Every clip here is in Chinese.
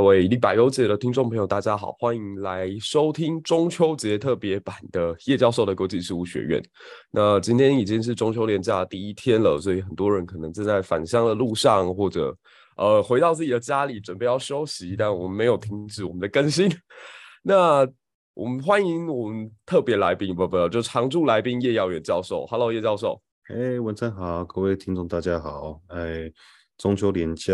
各位立百忧解的听众朋友，大家好，欢迎来收听中秋节特别版的叶教授的国际事务学院。那今天已经是中秋连假第一天了，所以很多人可能正在返乡的路上，或者呃回到自己的家里准备要休息，但我们没有停止我们的更新。那我们欢迎我们特别来宾，不不，就常驻来宾叶耀远教授。Hello，叶教授。哎，文成好，各位听众大家好。哎，中秋连假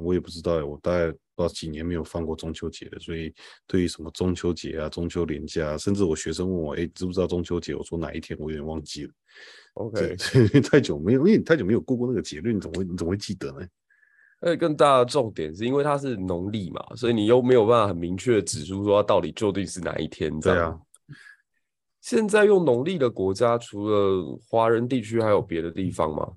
我也不知道，我大概。不知道几年没有放过中秋节了，所以对于什么中秋节啊、中秋连假，甚至我学生问我，哎，知不知道中秋节？我说哪一天？我有点忘记了。OK，太久没有，因为你太久没有过过那个节日，你怎么会你怎么会记得呢？而且更大的重点是因为它是农历嘛，所以你又没有办法很明确的指出说它到底究竟是哪一天。对啊。现在用农历的国家，除了华人地区，还有别的地方吗？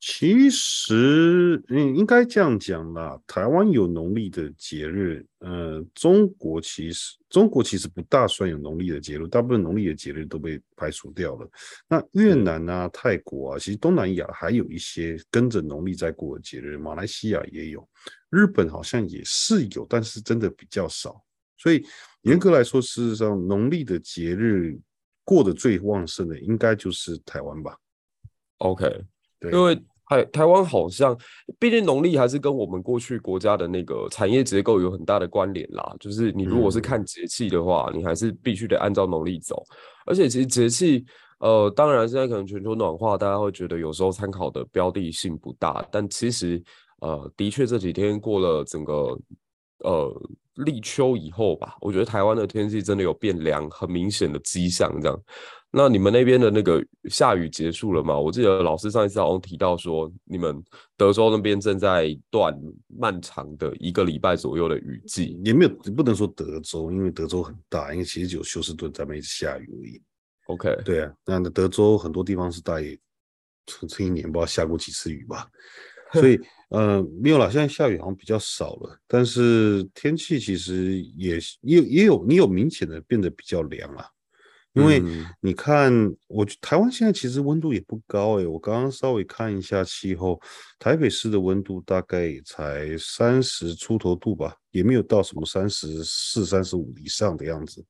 其实，嗯，应该这样讲啦。台湾有农历的节日，呃，中国其实中国其实不大算有农历的节日，大部分农历的节日都被排除掉了。那越南啊、泰国啊，其实东南亚还有一些跟着农历在过的节日，马来西亚也有，日本好像也是有，但是真的比较少。所以严格来说，事实上农历的节日过得最旺盛的，应该就是台湾吧？OK。对，因为台台湾好像，毕竟农历还是跟我们过去国家的那个产业结构有很大的关联啦。就是你如果是看节气的话，嗯、你还是必须得按照农历走。而且其实节气，呃，当然现在可能全球暖化，大家会觉得有时候参考的标的性不大。但其实，呃，的确这几天过了整个呃立秋以后吧，我觉得台湾的天气真的有变凉，很明显的迹象这样。那你们那边的那个下雨结束了吗？我记得老师上一次好像提到说，你们德州那边正在断漫长的一个礼拜左右的雨季。也没有，不能说德州，因为德州很大，因为其实只有休斯顿在那边下雨而已。OK，对啊，那德州很多地方是大概这一年不知道下过几次雨吧，所以呃没有啦，现在下雨好像比较少了，但是天气其实也也也有你有明显的变得比较凉了。因为你看，我台湾现在其实温度也不高哎，我刚刚稍微看一下气候，台北市的温度大概也才三十出头度吧，也没有到什么三十四、三十五以上的样子，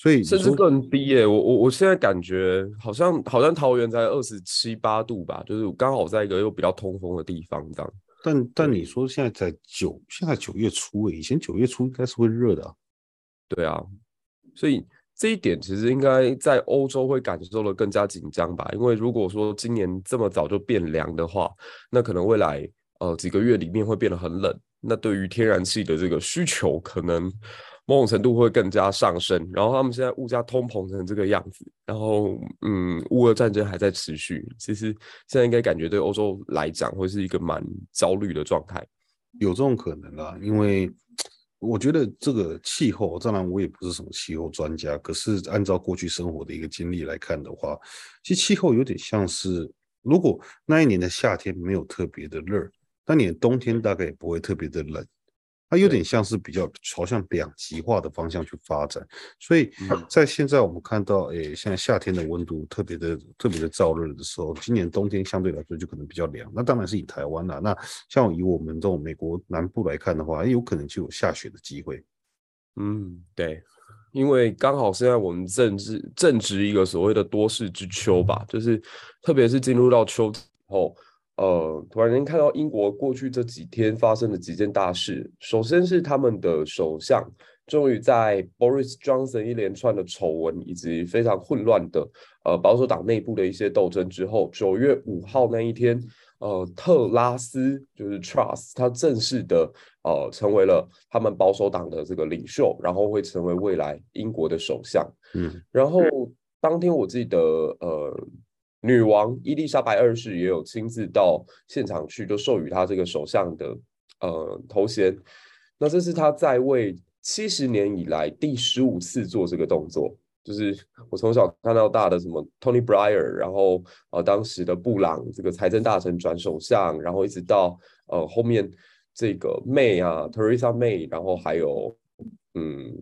所以甚至更低耶。我我我现在感觉好像好像桃园才二十七八度吧，就是刚好在一个又比较通风的地方这样。但但你说现在在九，现在九月初哎，以前九月初应该是会热的啊。对啊，所以。这一点其实应该在欧洲会感受的更加紧张吧，因为如果说今年这么早就变凉的话，那可能未来呃几个月里面会变得很冷，那对于天然气的这个需求可能某种程度会更加上升。然后他们现在物价通膨成这个样子，然后嗯，乌俄战争还在持续，其实现在应该感觉对欧洲来讲会是一个蛮焦虑的状态。有这种可能啊，因为。我觉得这个气候，当然我也不是什么气候专家，可是按照过去生活的一个经历来看的话，其实气候有点像是，如果那一年的夏天没有特别的热，那你的冬天大概也不会特别的冷。它有点像是比较朝向两极化的方向去发展，所以在现在我们看到，诶，现在夏天的温度特别的特别的燥热的时候，今年冬天相对来说就可能比较凉。那当然是以台湾啦，那像以我们这种美国南部来看的话，有可能就有下雪的机会。嗯，对。因为刚好现在我们正值正值一个所谓的多事之秋吧，就是特别是进入到秋之后，呃，突然间看到英国过去这几天发生的几件大事，首先是他们的首相终于在 Boris Johnson 一连串的丑闻以及非常混乱的呃保守党内部的一些斗争之后，九月五号那一天。呃，特拉斯就是 Truss，他正式的呃成为了他们保守党的这个领袖，然后会成为未来英国的首相。嗯，然后当天我记得呃，女王伊丽莎白二世也有亲自到现场去，就授予他这个首相的呃头衔。那这是他在位七十年以来第十五次做这个动作。就是我从小看到大的什么 Tony Blair，然后呃当时的布朗这个财政大臣转首相，然后一直到呃后面这个 May 啊 Theresa May，然后还有嗯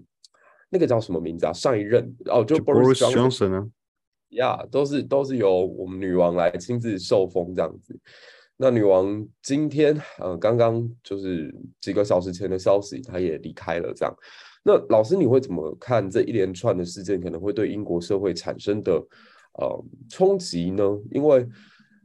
那个叫什么名字啊？上一任哦就 Boris Johnson 啊，呀、都是都是由我们女王来亲自受封这样子。那女王今天呃刚刚就是几个小时前的消息，她也离开了这样。那老师，你会怎么看这一连串的事件可能会对英国社会产生的呃冲击呢？因为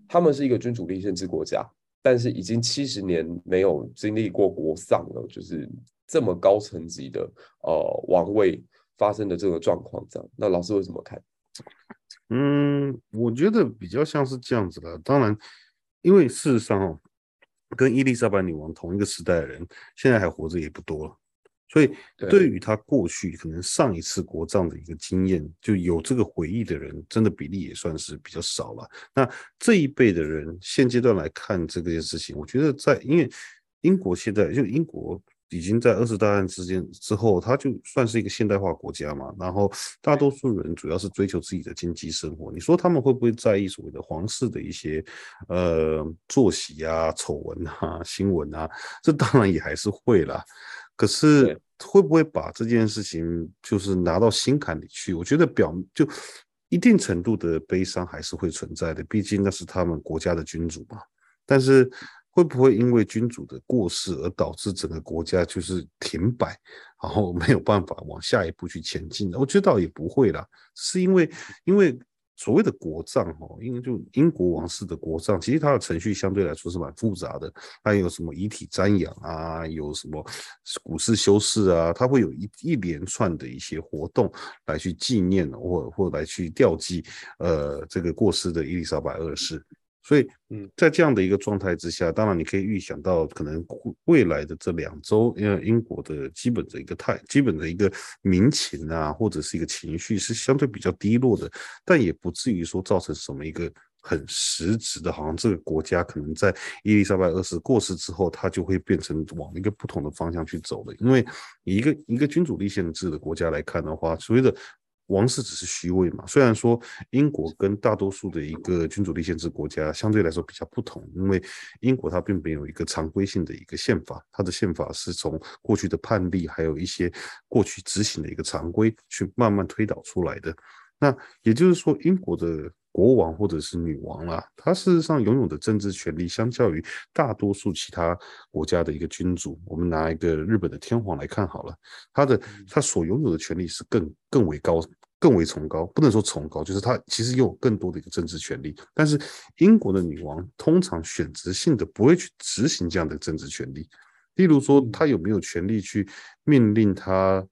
他们是一个君主立宪制国家，但是已经七十年没有经历过国丧了，就是这么高层级的呃王位发生的这个状况，这样，那老师会怎么看？嗯，我觉得比较像是这样子的。当然，因为事实上哦，跟伊丽莎白女王同一个时代的人，现在还活着也不多了。所以，对于他过去可能上一次国葬的一个经验，就有这个回忆的人，真的比例也算是比较少了。那这一辈的人，现阶段来看这个件事情，我觉得在因为英国现在就英国已经在二次大战之间之后，它就算是一个现代化国家嘛。然后大多数人主要是追求自己的经济生活。你说他们会不会在意所谓的皇室的一些呃作息啊、丑闻啊、新闻啊？这当然也还是会啦。可是会不会把这件事情就是拿到心坎里去？我觉得表就一定程度的悲伤还是会存在的，毕竟那是他们国家的君主嘛。但是会不会因为君主的过世而导致整个国家就是停摆，然后没有办法往下一步去前进？我觉得倒也不会啦，是因为因为。所谓的国葬，哈，因为就英国王室的国葬，其实它的程序相对来说是蛮复杂的。它有什么遗体瞻仰啊，有什么古式修饰啊，它会有一一连串的一些活动来去纪念或或来去吊祭，呃，这个过世的伊丽莎白二世。所以，嗯，在这样的一个状态之下，当然你可以预想到，可能未来的这两周，因为英国的基本的一个态，基本的一个民情啊，或者是一个情绪是相对比较低落的，但也不至于说造成什么一个很实质的，好像这个国家可能在伊丽莎白二世过世之后，它就会变成往一个不同的方向去走的。因为一个一个君主立宪制的国家来看的话，所谓的。王室只是虚位嘛，虽然说英国跟大多数的一个君主立宪制国家相对来说比较不同，因为英国它并没有一个常规性的一个宪法，它的宪法是从过去的判例还有一些过去执行的一个常规去慢慢推导出来的。那也就是说，英国的国王或者是女王啦，他事实上拥有的政治权利，相较于大多数其他国家的一个君主，我们拿一个日本的天皇来看好了，他的他所拥有的权利是更更为高。更为崇高，不能说崇高，就是他其实拥有更多的一个政治权利。但是英国的女王通常选择性的不会去执行这样的政治权利。例如说，他有没有权利去命令他，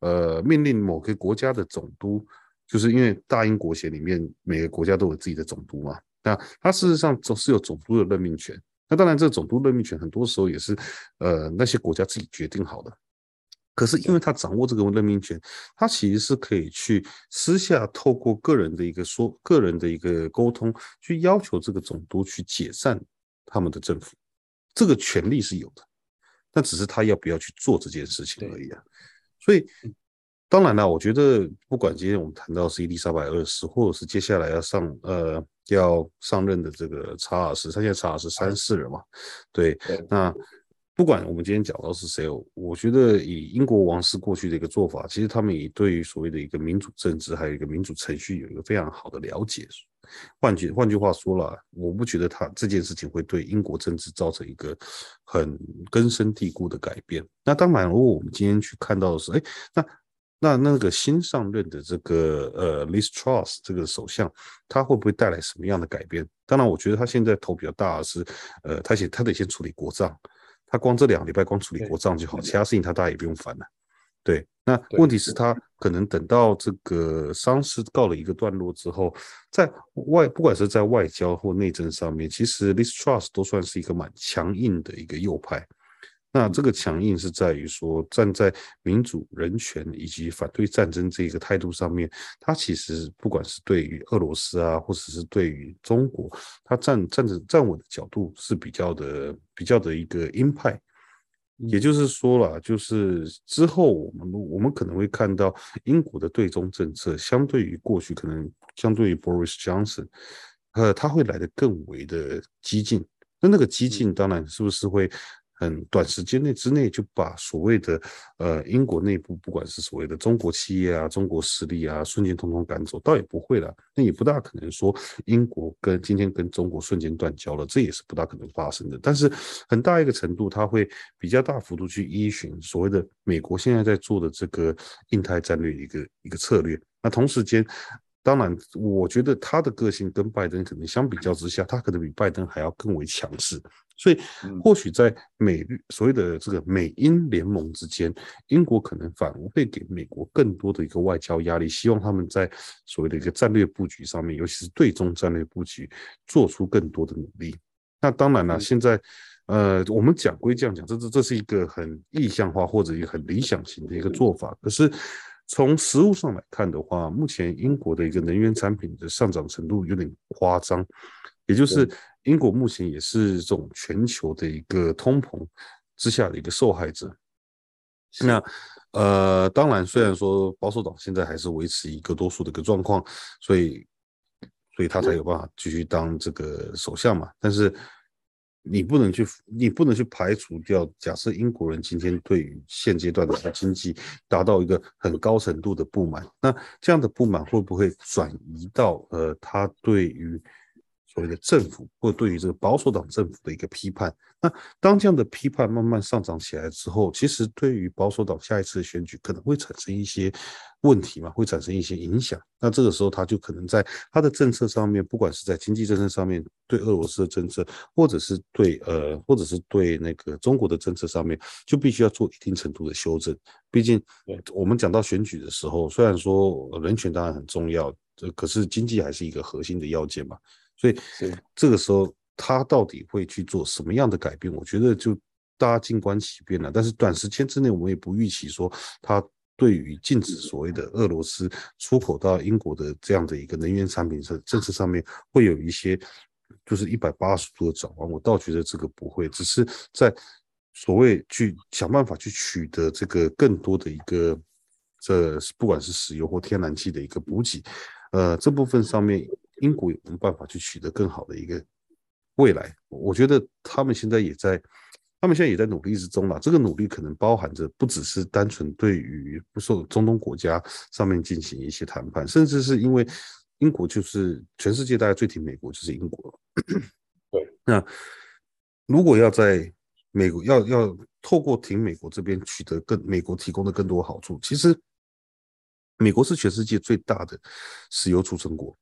呃，命令某个国家的总督？就是因为大英国协里面每个国家都有自己的总督嘛。那他事实上总是有总督的任命权。那当然，这个总督任命权很多时候也是呃那些国家自己决定好的。可是，因为他掌握这个任命权，他其实是可以去私下透过个人的一个说、个人的一个沟通，去要求这个总督去解散他们的政府，这个权利是有的，但只是他要不要去做这件事情而已啊。所以，当然了，我觉得不管今天我们谈到是伊丽莎白二世，或者是接下来要上呃要上任的这个查尔斯，他现在查尔斯三世了嘛，对，那。不管我们今天讲到是谁，我觉得以英国王室过去的一个做法，其实他们也对于所谓的一个民主政治，还有一个民主程序，有一个非常好的了解。换句换句话说了，我不觉得他这件事情会对英国政治造成一个很根深蒂固的改变。那当然，如果我们今天去看到的是，哎，那那那个新上任的这个呃，Liz Truss 这个首相，他会不会带来什么样的改变？当然，我觉得他现在头比较大是，呃，他先他得先处理国账，他光这两个礼拜光处理国账就好，其他事情他大概也不用烦了。对，那问题是，他可能等到这个丧事告了一个段落之后，在外不管是在外交或内政上面，其实 l i s Truss 都算是一个蛮强硬的一个右派。那这个强硬是在于说，站在民主、人权以及反对战争这个态度上面，他其实不管是对于俄罗斯啊，或者是对于中国，他站站着站稳的角度是比较的比较的一个鹰派。也就是说了，就是之后我们我们可能会看到英国的对中政策，相对于过去可能相对于 Boris Johnson，呃，他会来得更为的激进。那那个激进当然是不是会？很短时间内之内就把所谓的呃英国内部不管是所谓的中国企业啊、中国势力啊，瞬间通通赶走，倒也不会了。那也不大可能说英国跟今天跟中国瞬间断交了，这也是不大可能发生的。但是很大一个程度，它会比较大幅度去依循所谓的美国现在在做的这个印太战略一个一个策略。那同时间，当然我觉得他的个性跟拜登可能相比较之下，他可能比拜登还要更为强势。所以，或许在美日所谓的这个美英联盟之间，英国可能反而会给美国更多的一个外交压力，希望他们在所谓的一个战略布局上面，尤其是对中战略布局，做出更多的努力。那当然了，现在，呃，我们讲归这样讲，这这这是一个很意向化或者一个很理想型的一个做法。可是从实物上来看的话，目前英国的一个能源产品的上涨程度有点夸张，也就是。英国目前也是这种全球的一个通膨之下的一个受害者。那呃，当然，虽然说保守党现在还是维持一个多数的一个状况，所以所以他才有办法继续当这个首相嘛。但是你不能去，你不能去排除掉，假设英国人今天对于现阶段的经济达到一个很高程度的不满，那这样的不满会不会转移到呃，他对于所谓的政府，或对于这个保守党政府的一个批判，那当这样的批判慢慢上涨起来之后，其实对于保守党下一次的选举可能会产生一些问题嘛，会产生一些影响。那这个时候他就可能在他的政策上面，不管是在经济政策上面对俄罗斯的政策，或者是对呃，或者是对那个中国的政策上面，就必须要做一定程度的修正。毕竟我们讲到选举的时候，虽然说人权当然很重要，这可是经济还是一个核心的要件嘛。所以，这个时候他到底会去做什么样的改变？我觉得就大家静观其变了。但是短时间之内，我们也不预期说他对于禁止所谓的俄罗斯出口到英国的这样的一个能源产品政政策上面会有一些就是一百八十度的转弯。我倒觉得这个不会，只是在所谓去想办法去取得这个更多的一个这不管是石油或天然气的一个补给，呃，这部分上面。英国有没有办法去取得更好的一个未来？我觉得他们现在也在，他们现在也在努力之中了。这个努力可能包含着不只是单纯对于不受中东国家上面进行一些谈判，甚至是因为英国就是全世界大家最挺美国就是英国。对，那如果要在美国要要透过挺美国这边取得更美国提供的更多好处，其实美国是全世界最大的石油储存国。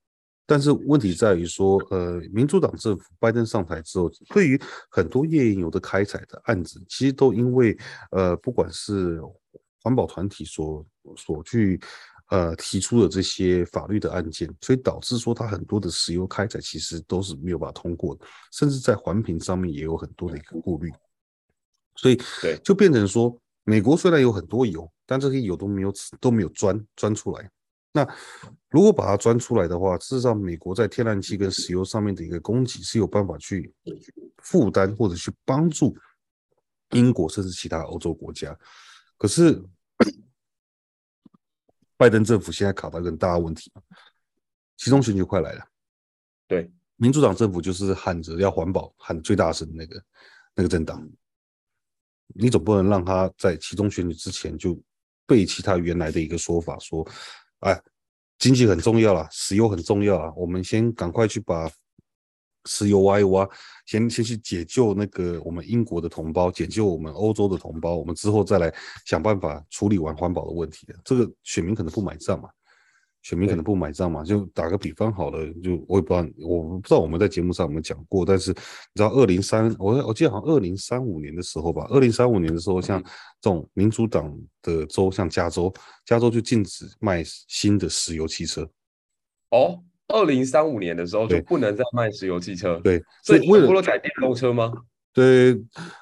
但是问题在于说，呃，民主党政府拜登上台之后，对于很多页岩油的开采的案子，其实都因为呃，不管是环保团体所所去呃提出的这些法律的案件，所以导致说它很多的石油开采其实都是没有办法通过的，甚至在环评上面也有很多的一个顾虑，所以对，就变成说，美国虽然有很多油，但这些油都没有都没有钻钻出来。那如果把它钻出来的话，事实上，美国在天然气跟石油上面的一个供给是有办法去负担或者去帮助英国甚至其他欧洲国家。可是，拜登政府现在卡到一个很大的问题，期中选举快来了。对，民主党政府就是喊着要环保，喊最大声的那个那个政党，你总不能让他在期中选举之前就背弃他原来的一个说法说。哎，经济很重要啦，石油很重要啊，我们先赶快去把石油挖一挖，先先去解救那个我们英国的同胞，解救我们欧洲的同胞，我们之后再来想办法处理完环保的问题。这个选民可能不买账嘛，选民可能不买账嘛。就打个比方好了，就我也不知道，我不知道我们在节目上有没有讲过，但是你知道，二零三，我我记得好像二零三五年的时候吧，二零三五年的时候，像这种民主党的州，像加州，加州就禁止卖新的石油汽车。哦。二零三五年的时候就不能再卖石油汽车，对，所以为了改电动车吗？对，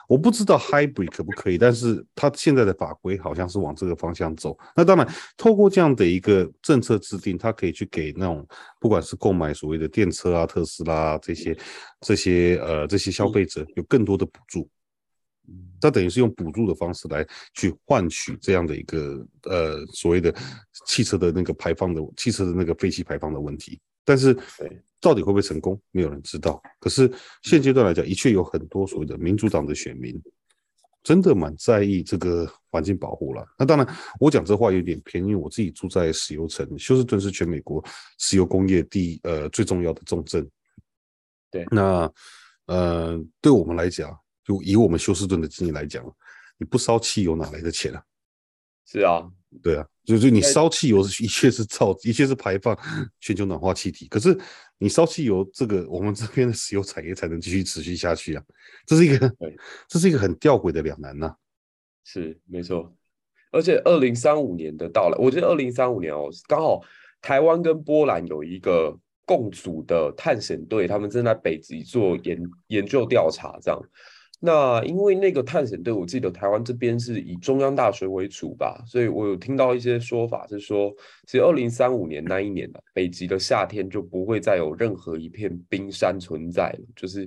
我不知道 hybrid 可不可以，但是它现在的法规好像是往这个方向走。那当然，透过这样的一个政策制定，它可以去给那种不管是购买所谓的电车啊、特斯拉啊这些这些呃这些消费者有更多的补助。它等于是用补助的方式来去换取这样的一个呃所谓的汽车的那个排放的汽车的那个废气排放的问题。但是，到底会不会成功，没有人知道。可是现阶段来讲，的确有很多所谓的民主党的选民，真的蛮在意这个环境保护了。那当然，我讲这话有点偏，因为我自己住在石油城，休斯顿是全美国石油工业第呃最重要的重镇。对，那呃，对我们来讲，就以我们休斯顿的经济来讲，你不烧汽油哪来的钱啊？是啊。对啊，就是你烧汽油是一切是造，一切是排放全球暖化气体。可是你烧汽油，这个我们这边的石油产业才能继续持续下去啊。这是一个，这是一个很吊诡的两难呐。是没错，而且二零三五年的到来，我觉得二零三五年哦，刚好台湾跟波兰有一个共组的探险队，他们正在北极做研研究调查，这样。那因为那个探险队，我记得台湾这边是以中央大学为主吧，所以我有听到一些说法是说，其实二零三五年那一年北极的夏天就不会再有任何一片冰山存在了，就是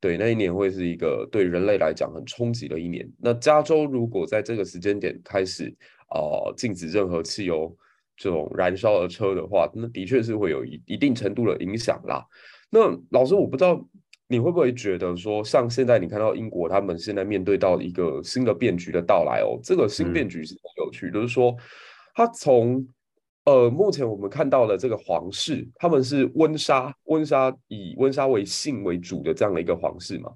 对那一年会是一个对人类来讲很冲击的一年。那加州如果在这个时间点开始呃禁止任何汽油这种燃烧的车的话，那的确是会有一一定程度的影响啦。那老师，我不知道。你会不会觉得说，像现在你看到英国他们现在面对到一个新的变局的到来哦，这个新变局是很有趣，嗯、就是说，他从呃目前我们看到的这个皇室，他们是温莎温莎以温莎为姓为主的这样的一个皇室嘛，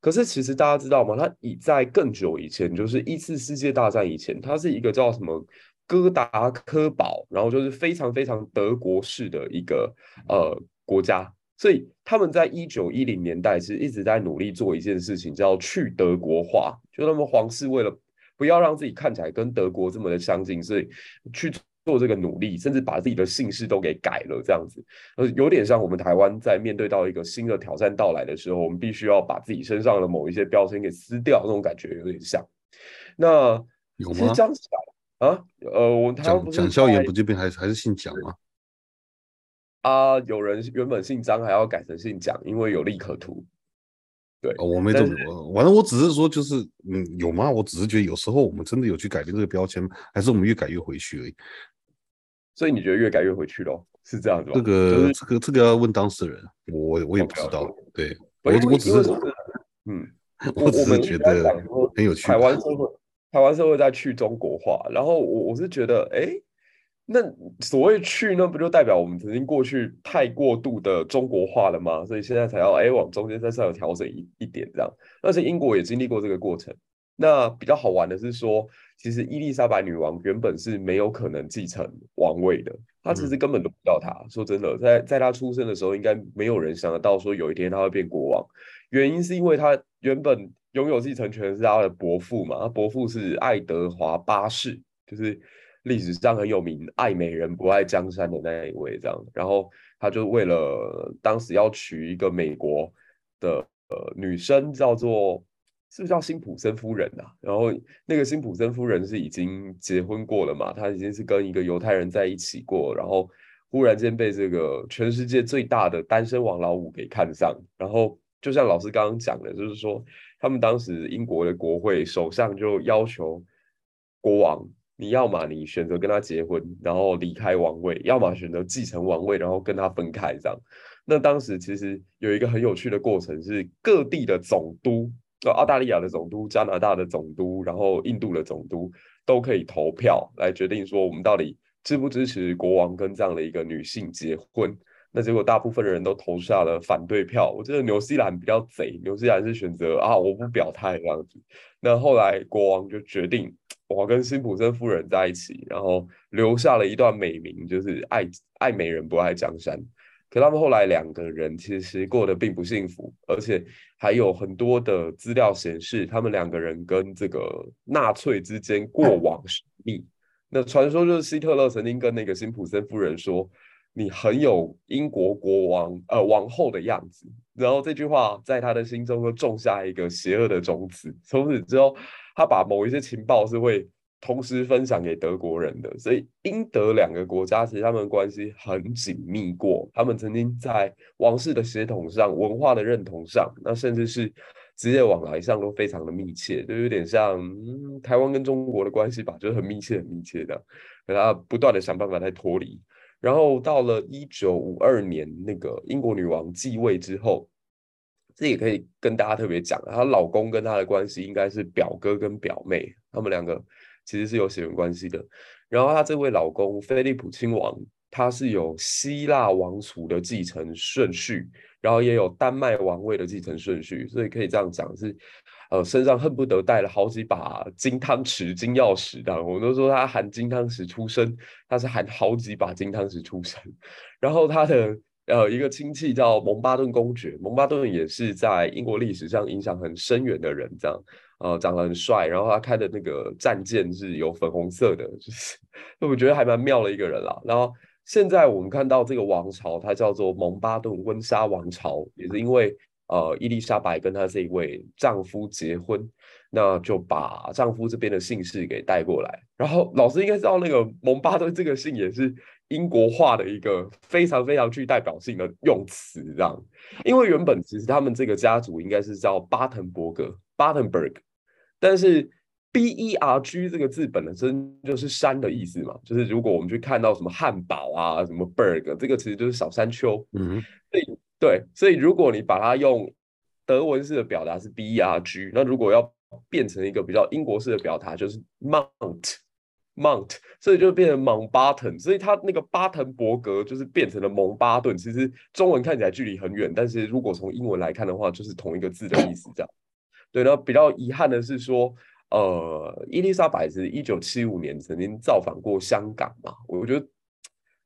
可是其实大家知道吗？他已在更久以前，就是一次世界大战以前，它是一个叫什么哥达科堡，然后就是非常非常德国式的一个呃国家。所以他们在一九一零年代是一直在努力做一件事情，叫去德国化。就他们皇室为了不要让自己看起来跟德国这么的相近，所以去做这个努力，甚至把自己的姓氏都给改了，这样子。呃，有点像我们台湾在面对到一个新的挑战到来的时候，我们必须要把自己身上的某一些标签给撕掉，那种感觉有点像。那有吗？这样子啊？呃，我台湾不是蒋孝严不这边还是还是姓蒋吗？啊，有人原本姓张，还要改成姓蒋，因为有利可图。对，哦、我没这么说，反正我只是说，就是嗯，有吗？我只是觉得有时候我们真的有去改变这个标签，还是我们越改越回去而已。所以你觉得越改越回去咯？是这样子吗？这个、就是、这个这个要问当事人，我我也不知道。Okay. 对，我我只是嗯，我只是觉得很有趣。台湾社会，台湾社会在去中国化，然后我我是觉得，哎。那所谓去，那不就代表我们曾经过去太过度的中国化了吗？所以现在才要哎往中间再稍微调整一一点这样。而且英国也经历过这个过程。那比较好玩的是说，其实伊丽莎白女王原本是没有可能继承王位的，她其实根本都不要她。嗯、说真的，在在她出生的时候，应该没有人想得到说有一天她会变国王。原因是因为她原本拥有继承权是她的伯父嘛，她伯父是爱德华八世，就是。历史上很有名，爱美人不爱江山的那一位，这样，然后他就为了当时要娶一个美国的呃女生，叫做是不是叫辛普森夫人啊？然后那个辛普森夫人是已经结婚过了嘛，她已经是跟一个犹太人在一起过，然后忽然间被这个全世界最大的单身王老五给看上，然后就像老师刚刚讲的，就是说他们当时英国的国会首相就要求国王。你要么你选择跟他结婚，然后离开王位；要么选择继承王位，然后跟他分开。这样，那当时其实有一个很有趣的过程，是各地的总督，呃，澳大利亚的总督、加拿大的总督，然后印度的总督，都可以投票来决定说，我们到底支不支持国王跟这样的一个女性结婚。那结果大部分的人都投下了反对票。我记得纽西兰比较贼，纽西兰是选择啊我不表态这样子。那后来国王就决定我跟辛普森夫人在一起，然后留下了一段美名，就是爱爱美人不爱江山。可他们后来两个人其实过得并不幸福，而且还有很多的资料显示，他们两个人跟这个纳粹之间过往神秘。那传说就是希特勒曾经跟那个辛普森夫人说：“你很有英国国王呃王后的样子。”然后这句话在他的心中就种下一个邪恶的种子。从此之后，他把某一些情报是会。同时分享给德国人的，所以英德两个国家其实他们关系很紧密过。他们曾经在王室的血统上、文化的认同上，那甚至是职业往来上都非常的密切，就有点像、嗯、台湾跟中国的关系吧，就是很密切、很密切的。可他不断的想办法在脱离。然后到了一九五二年，那个英国女王继位之后，这也可以跟大家特别讲，她老公跟她的关系应该是表哥跟表妹，他们两个。其实是有血缘关系的。然后她这位老公菲利普亲王，他是有希腊王储的继承顺序，然后也有丹麦王位的继承顺序，所以可以这样讲是，呃，身上恨不得带了好几把金汤匙、金钥匙的。我们都说他含金汤匙出生，他是含好几把金汤匙出生。然后他的呃一个亲戚叫蒙巴顿公爵，蒙巴顿也是在英国历史上影响很深远的人，这样。呃，长得很帅，然后他开的那个战舰是有粉红色的，就是我觉得还蛮妙的一个人啦。然后现在我们看到这个王朝，它叫做蒙巴顿温莎王朝，也是因为呃伊丽莎白跟她这一位丈夫结婚，那就把丈夫这边的姓氏给带过来。然后老师应该知道那个蒙巴顿这个姓也是英国化的一个非常非常具代表性的用词，这样。因为原本其实他们这个家族应该是叫巴滕伯格 （Battenberg）。但是 B E R G 这个字本身就是山的意思嘛，就是如果我们去看到什么汉堡啊，什么 Berg，这个其实就是小山丘。嗯，所以对，所以如果你把它用德文式的表达是 B E R G，那如果要变成一个比较英国式的表达就是 Mount Mount，所以就变成 Mountbatten，所以它那个巴滕伯格就是变成了蒙巴顿。其实中文看起来距离很远，但是如果从英文来看的话，就是同一个字的意思，这样。对，然后比较遗憾的是说，呃，伊丽莎白是一九七五年曾经造访过香港嘛，我觉得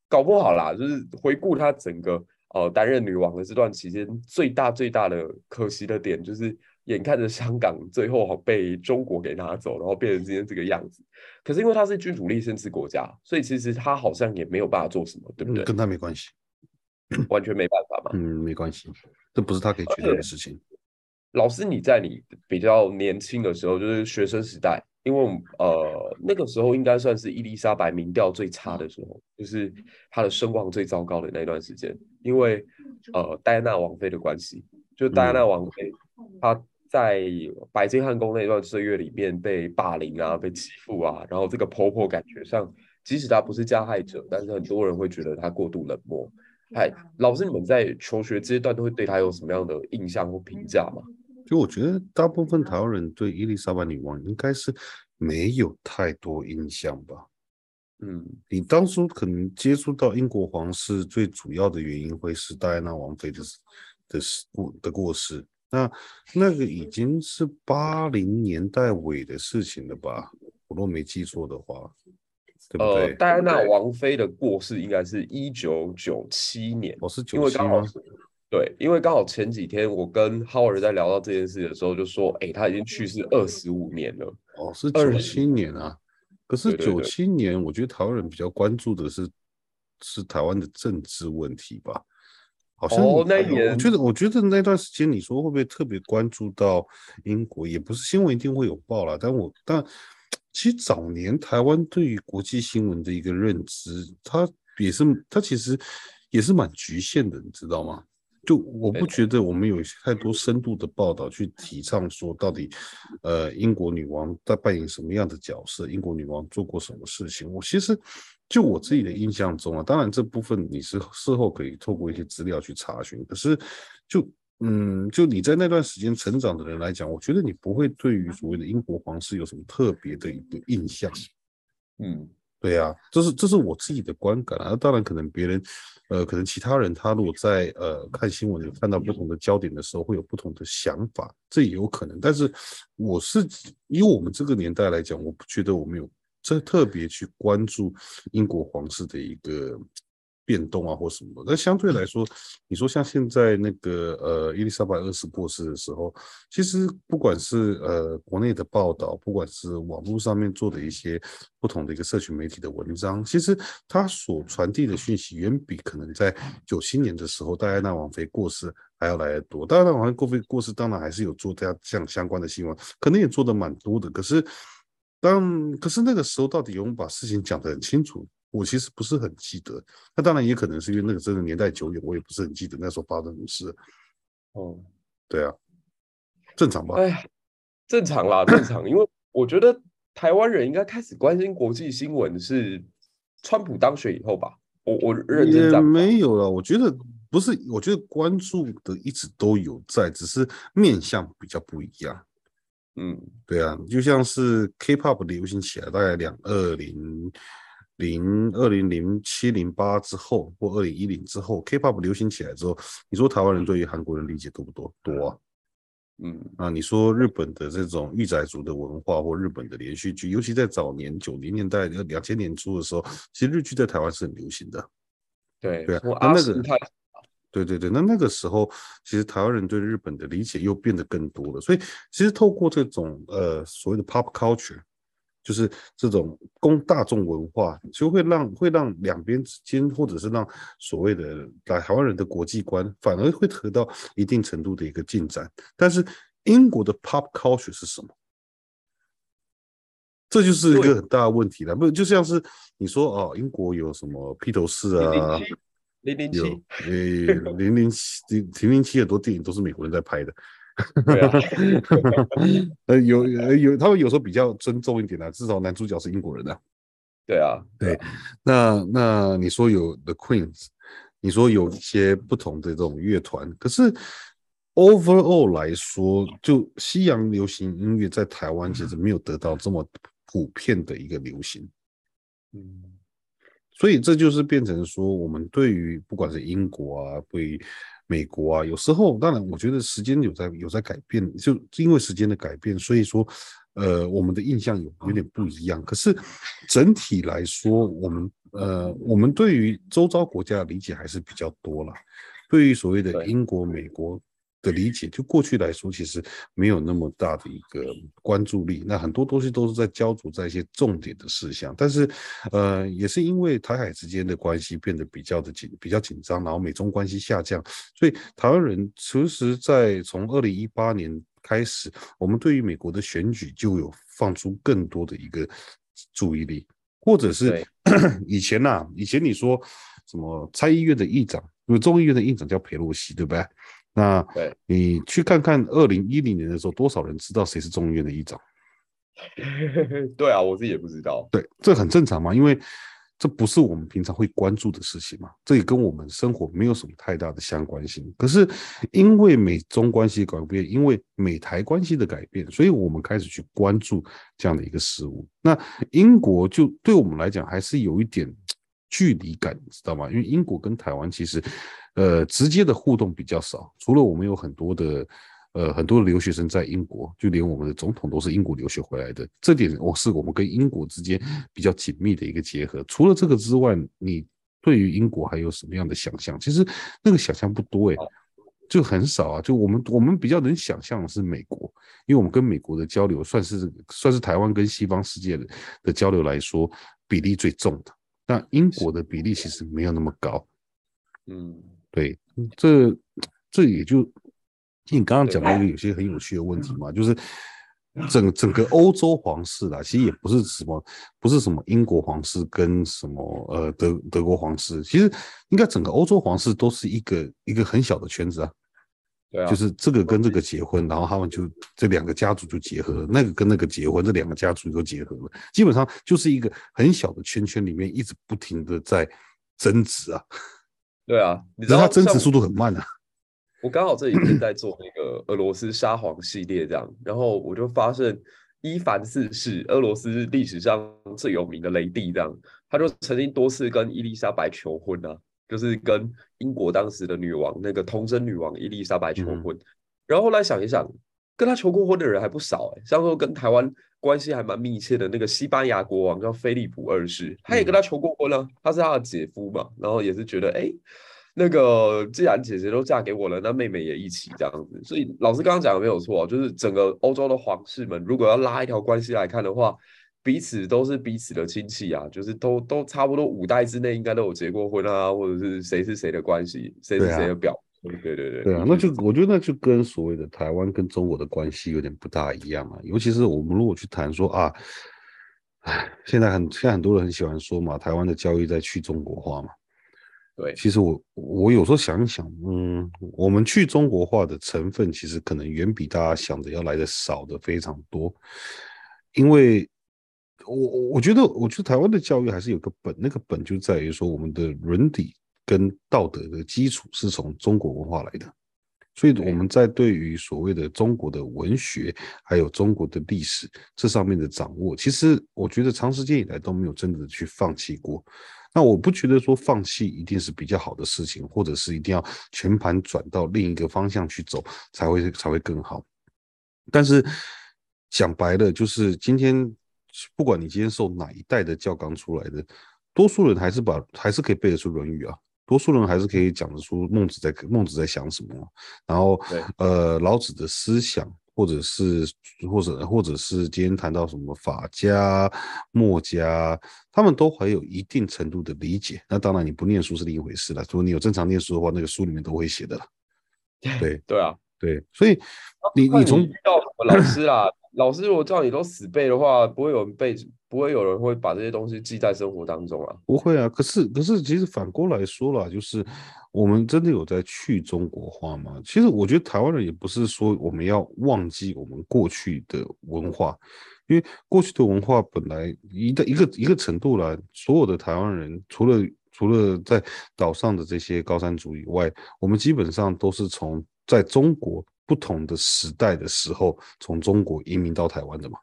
搞不好啦，就是回顾她整个呃担任女王的这段期间，最大最大的可惜的点就是，眼看着香港最后被中国给拿走，然后变成今天这个样子。可是因为它是君主立宪制国家，所以其实它好像也没有办法做什么，对不对？跟他没关系，完全没办法嘛。嗯，没关系，这不是他可以决定的事情。老师，你在你比较年轻的时候，就是学生时代，因为呃那个时候应该算是伊丽莎白民调最差的时候，就是她的声望最糟糕的那段时间，因为呃戴安娜王妃的关系，就戴安娜王妃她在白金汉宫那段岁月里面被霸凌啊，被欺负啊，然后这个婆婆感觉上，即使她不是加害者，但是很多人会觉得她过度冷漠。嗨，老师，你们在求学阶段都会对她有什么样的印象或评价吗？就我觉得，大部分台湾人对伊丽莎白女王应该是没有太多印象吧。嗯，你当初可能接触到英国皇室最主要的原因会是戴安娜王妃的的过的过世，那那个已经是八零年代尾的事情了吧？我若没记错的话，对不对？呃，戴安娜王妃的过世应该是一九九七年，我是九七吗？对，因为刚好前几天我跟 Howard 在聊到这件事的时候，就说，哎，他已经去世二十五年了。哦，是九七年啊。可是九七年，我觉得台湾人比较关注的是，是台湾的政治问题吧？好像、我觉得，我觉得那段时间，你说会不会特别关注到英国？也不是新闻一定会有报了，但我但其实早年台湾对于国际新闻的一个认知，它也是，它其实也是蛮局限的，你知道吗？就我不觉得我们有太多深度的报道去提倡说到底，呃，英国女王在扮演什么样的角色？英国女王做过什么事情？我其实就我自己的印象中啊，当然这部分你是事后可以透过一些资料去查询。可是就嗯，就你在那段时间成长的人来讲，我觉得你不会对于所谓的英国皇室有什么特别的一个印象。嗯，对呀、啊，这是这是我自己的观感啊。当然，可能别人，呃，可能其他人他如果在呃看新闻看到不同的焦点的时候，会有不同的想法，这也有可能。但是我是以我们这个年代来讲，我不觉得我们有这特别去关注英国皇室的一个。变动啊，或什么的，但相对来说，你说像现在那个呃，伊丽莎白二世过世的时候，其实不管是呃国内的报道，不管是网络上面做的一些不同的一个社群媒体的文章，其实它所传递的讯息远比可能在九七年的时候戴安娜王妃过世还要来得多。戴安娜王妃过世，当然还是有做这样这样相关的新闻，可能也做得蛮多的。可是当可是那个时候，到底有没有把事情讲得很清楚？我其实不是很记得，那当然也可能是因为那个真的年代久远，我也不是很记得那时候发生什么事。哦，对啊，正常吧？哎呀，正常啦，正常。因为 我觉得台湾人应该开始关心国际新闻是川普当选以后吧？我我认真讲，也没有了。我觉得不是，我觉得关注的一直都有在，只是面向比较不一样。嗯，对啊，就像是 K-pop 流行起来，大概两二零。零二零零七零八之后，或二零一零之后，K-pop 流行起来之后，你说台湾人对于韩国人理解多不多？多啊。嗯，啊，你说日本的这种御宅族的文化，或日本的连续剧，尤其在早年九零年代、两千年初的时候，其实日剧在台湾是很流行的。对对啊，那那个，对对对，那那个时候，其实台湾人对日本的理解又变得更多了。所以，其实透过这种呃所谓的 pop culture。就是这种公大众文化，就会让会让两边之间，或者是让所谓的台湾人的国际观，反而会得到一定程度的一个进展。但是英国的 pop culture 是什么？这就是一个很大的问题了。不就像是你说哦，英国有什么披头士啊，零零七，有诶零零七零零七很多电影都是美国人在拍的。对啊，呃，有有，他们有时候比较尊重一点啊，至少男主角是英国人啊。对啊，对，那那你说有 The Queens，你说有一些不同的这种乐团，可是 overall 来说，就西洋流行音乐在台湾其实没有得到这么普遍的一个流行。嗯，所以这就是变成说，我们对于不管是英国啊，对于美国啊，有时候当然，我觉得时间有在有在改变，就因为时间的改变，所以说，呃，我们的印象有有点不一样。可是整体来说，我们呃，我们对于周遭国家的理解还是比较多了。对于所谓的英国、美国。的理解，就过去来说，其实没有那么大的一个关注力。那很多东西都是在焦灼在一些重点的事项，但是，呃，也是因为台海之间的关系变得比较的紧，比较紧张，然后美中关系下降，所以台湾人其实，在从二零一八年开始，我们对于美国的选举就有放出更多的一个注意力，或者是 以前呐、啊，以前你说什么参议院的议长，因为众议院的议长叫佩洛西，对不对？那你去看看二零一零年的时候，多少人知道谁是众议院的议长？对啊，我自己也不知道。对，这很正常嘛，因为这不是我们平常会关注的事情嘛，这也跟我们生活没有什么太大的相关性。可是因为美中关系改变，因为美台关系的改变，所以我们开始去关注这样的一个事物。那英国就对我们来讲还是有一点距离感，你知道吗？因为英国跟台湾其实。呃，直接的互动比较少，除了我们有很多的，呃，很多的留学生在英国，就连我们的总统都是英国留学回来的，这点我是我们跟英国之间比较紧密的一个结合。除了这个之外，你对于英国还有什么样的想象？其实那个想象不多诶，就很少啊。就我们我们比较能想象的是美国，因为我们跟美国的交流算是算是台湾跟西方世界的的交流来说比例最重的，但英国的比例其实没有那么高，嗯。对，这这也就你刚刚讲到一个有些很有趣的问题嘛，就是整整个欧洲皇室啦，其实也不是什么不是什么英国皇室跟什么呃德德国皇室，其实应该整个欧洲皇室都是一个一个很小的圈子啊。对啊，就是这个跟这个结婚，然后他们就这两个家族就结合了，那个跟那个结婚，这两个家族就结合了，基本上就是一个很小的圈圈里面一直不停的在争执啊。对啊，你知道它增值速度很慢啊。我刚好这几天在做那个俄罗斯沙皇系列，这样，然后我就发现伊凡四世，俄罗斯历史上最有名的雷帝，这样，他就曾经多次跟伊丽莎白求婚啊，就是跟英国当时的女王那个童贞女王伊丽莎白求婚。嗯、然后后来想一想，跟他求过婚的人还不少哎、欸，像说跟台湾关系还蛮密切的那个西班牙国王叫菲利普二世，他也跟他求过婚了、啊，他是他的姐夫嘛，然后也是觉得哎。欸那个既然姐姐都嫁给我了，那妹妹也一起这样子。所以老师刚刚讲的没有错，就是整个欧洲的皇室们，如果要拉一条关系来看的话，彼此都是彼此的亲戚啊，就是都都差不多五代之内应该都有结过婚啊，或者是谁是谁的关系，谁是谁的表。对，啊、对对对。啊，那就我觉得那就跟所谓的台湾跟中国的关系有点不大一样啊。尤其是我们如果去谈说啊，哎，现在很现在很多人很喜欢说嘛，台湾的教育在去中国化嘛。对，其实我我有时候想一想，嗯，我们去中国化的成分其实可能远比大家想的要来的少的非常多，因为我我觉得，我觉得台湾的教育还是有个本，那个本就在于说我们的伦理跟道德的基础是从中国文化来的，所以我们在对于所谓的中国的文学还有中国的历史这上面的掌握，其实我觉得长时间以来都没有真的去放弃过。那我不觉得说放弃一定是比较好的事情，或者是一定要全盘转到另一个方向去走才会才会更好。但是讲白了，就是今天不管你今天受哪一代的教纲出来的，多数人还是把还是可以背得出《论语》啊，多数人还是可以讲得出孟子在孟子在想什么，然后呃老子的思想。或者是，或者或者是今天谈到什么法家、墨家，他们都还有一定程度的理解。那当然，你不念书是另一回事了。如果你有正常念书的话，那个书里面都会写的了。对对啊，对，所以你你从遇到老师啊？老师如果叫你都死背的话，不会有人背，不会有人会把这些东西记在生活当中啊。不会啊，可是可是其实反过来说啦，就是我们真的有在去中国化吗？其实我觉得台湾人也不是说我们要忘记我们过去的文化，因为过去的文化本来一个一个一个程度来，所有的台湾人除了除了在岛上的这些高山族以外，我们基本上都是从在中国。不同的时代的时候，从中国移民到台湾的嘛？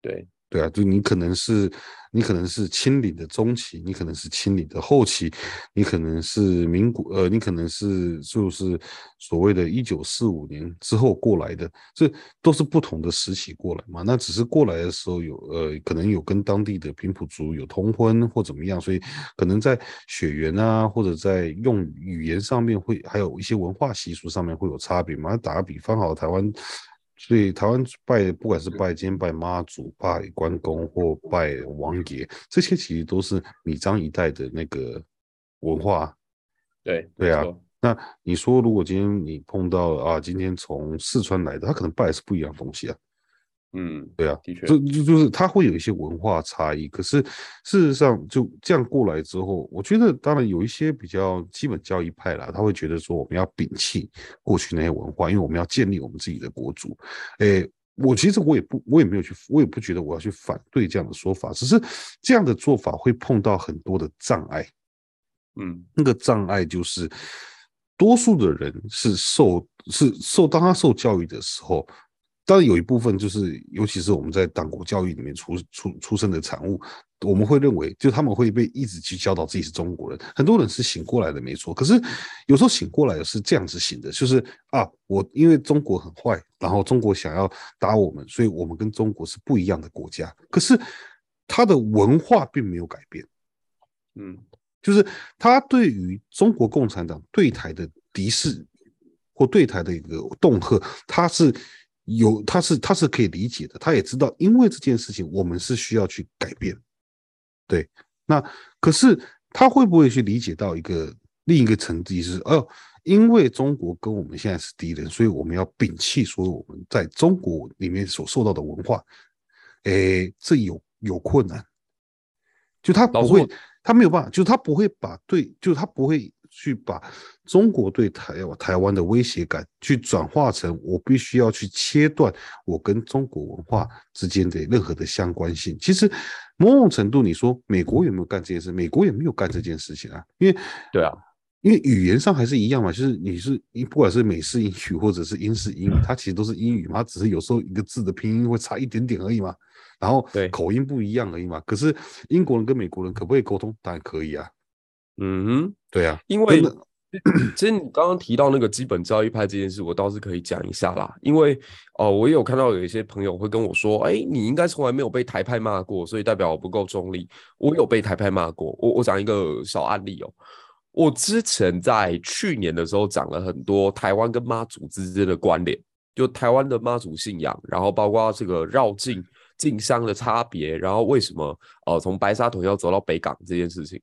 对对啊，就你可能是你可能是清领的中期，你可能是清领的后期，你可能是民国呃，你可能是就是所谓的一九四五年之后过来的，这都是不同的时期过来嘛。那只是过来的时候有呃，可能有跟当地的平埔族有通婚或怎么样，所以可能在血缘啊，或者在用语言上面会还有一些文化习俗上面会有差别嘛。打个比方，好，台湾。所以台湾拜，不管是拜今天拜妈祖、拜关公或拜王爷，这些其实都是米漳一代的那个文化。对对啊，那你说如果今天你碰到啊，今天从四川来的，他可能拜的是不一样的东西啊。嗯，对啊，的确，就就就是它会有一些文化差异。可是事实上，就这样过来之后，我觉得当然有一些比较基本教义派啦，他会觉得说我们要摒弃过去那些文化，因为我们要建立我们自己的国族。诶，我其实我也不，我也没有去，我也不觉得我要去反对这样的说法，只是这样的做法会碰到很多的障碍。嗯，那个障碍就是多数的人是受是受当他受教育的时候。当然有一部分就是，尤其是我们在党国教育里面出出出生的产物，我们会认为，就他们会被一直去教导自己是中国人。很多人是醒过来的，没错。可是有时候醒过来的是这样子醒的，就是啊，我因为中国很坏，然后中国想要打我们，所以我们跟中国是不一样的国家。可是他的文化并没有改变，嗯，就是他对于中国共产党对台的敌视或对台的一个恫吓，他是。有，他是他是可以理解的，他也知道，因为这件事情我们是需要去改变，对。那可是他会不会去理解到一个另一个层级是，哦，因为中国跟我们现在是敌人，所以我们要摒弃所有我们在中国里面所受到的文化，诶，这有有困难，就他不会，他没有办法，就他不会把对，就他不会。去把中国对台湾台湾的威胁感，去转化成我必须要去切断我跟中国文化之间的任何的相关性。其实某种程度，你说美国有没有干这件事？美国也没有干这件事情啊，因为对啊，因为语言上还是一样嘛，就是你是你不管是美式英语或者是英式英语，它其实都是英语嘛，它只是有时候一个字的拼音会差一点点而已嘛，然后口音不一样而已嘛。可是英国人跟美国人可不可以沟通？当然可以啊。嗯哼，对啊，因为其实你刚刚提到那个基本教育派这件事，我倒是可以讲一下啦。因为哦、呃，我也有看到有一些朋友会跟我说，哎，你应该从来没有被台派骂过，所以代表我不够中立。我有被台派骂过，我我讲一个小案例哦。我之前在去年的时候讲了很多台湾跟妈祖之间的关联，就台湾的妈祖信仰，然后包括这个绕境进香的差别，然后为什么呃从白沙屯要走到北港这件事情，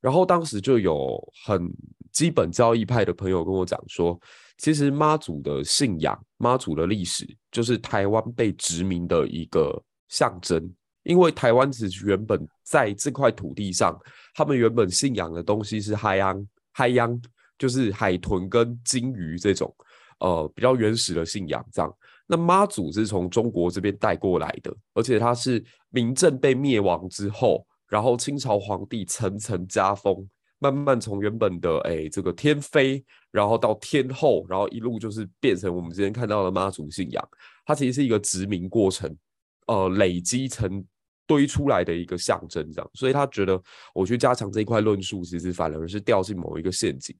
然后当时就有很基本教义派的朋友跟我讲说，其实妈祖的信仰、妈祖的历史就是台湾被殖民的一个象征。因为台湾其实原本在这块土地上，他们原本信仰的东西是海洋，海洋就是海豚跟鲸鱼这种，呃，比较原始的信仰。这样，那妈祖是从中国这边带过来的，而且它是明郑被灭亡之后，然后清朝皇帝层层加封，慢慢从原本的哎这个天妃，然后到天后，然后一路就是变成我们今天看到的妈祖信仰。它其实是一个殖民过程。呃，累积成堆出来的一个象征，这样，所以他觉得我去加强这一块论述，其实反而是掉进某一个陷阱。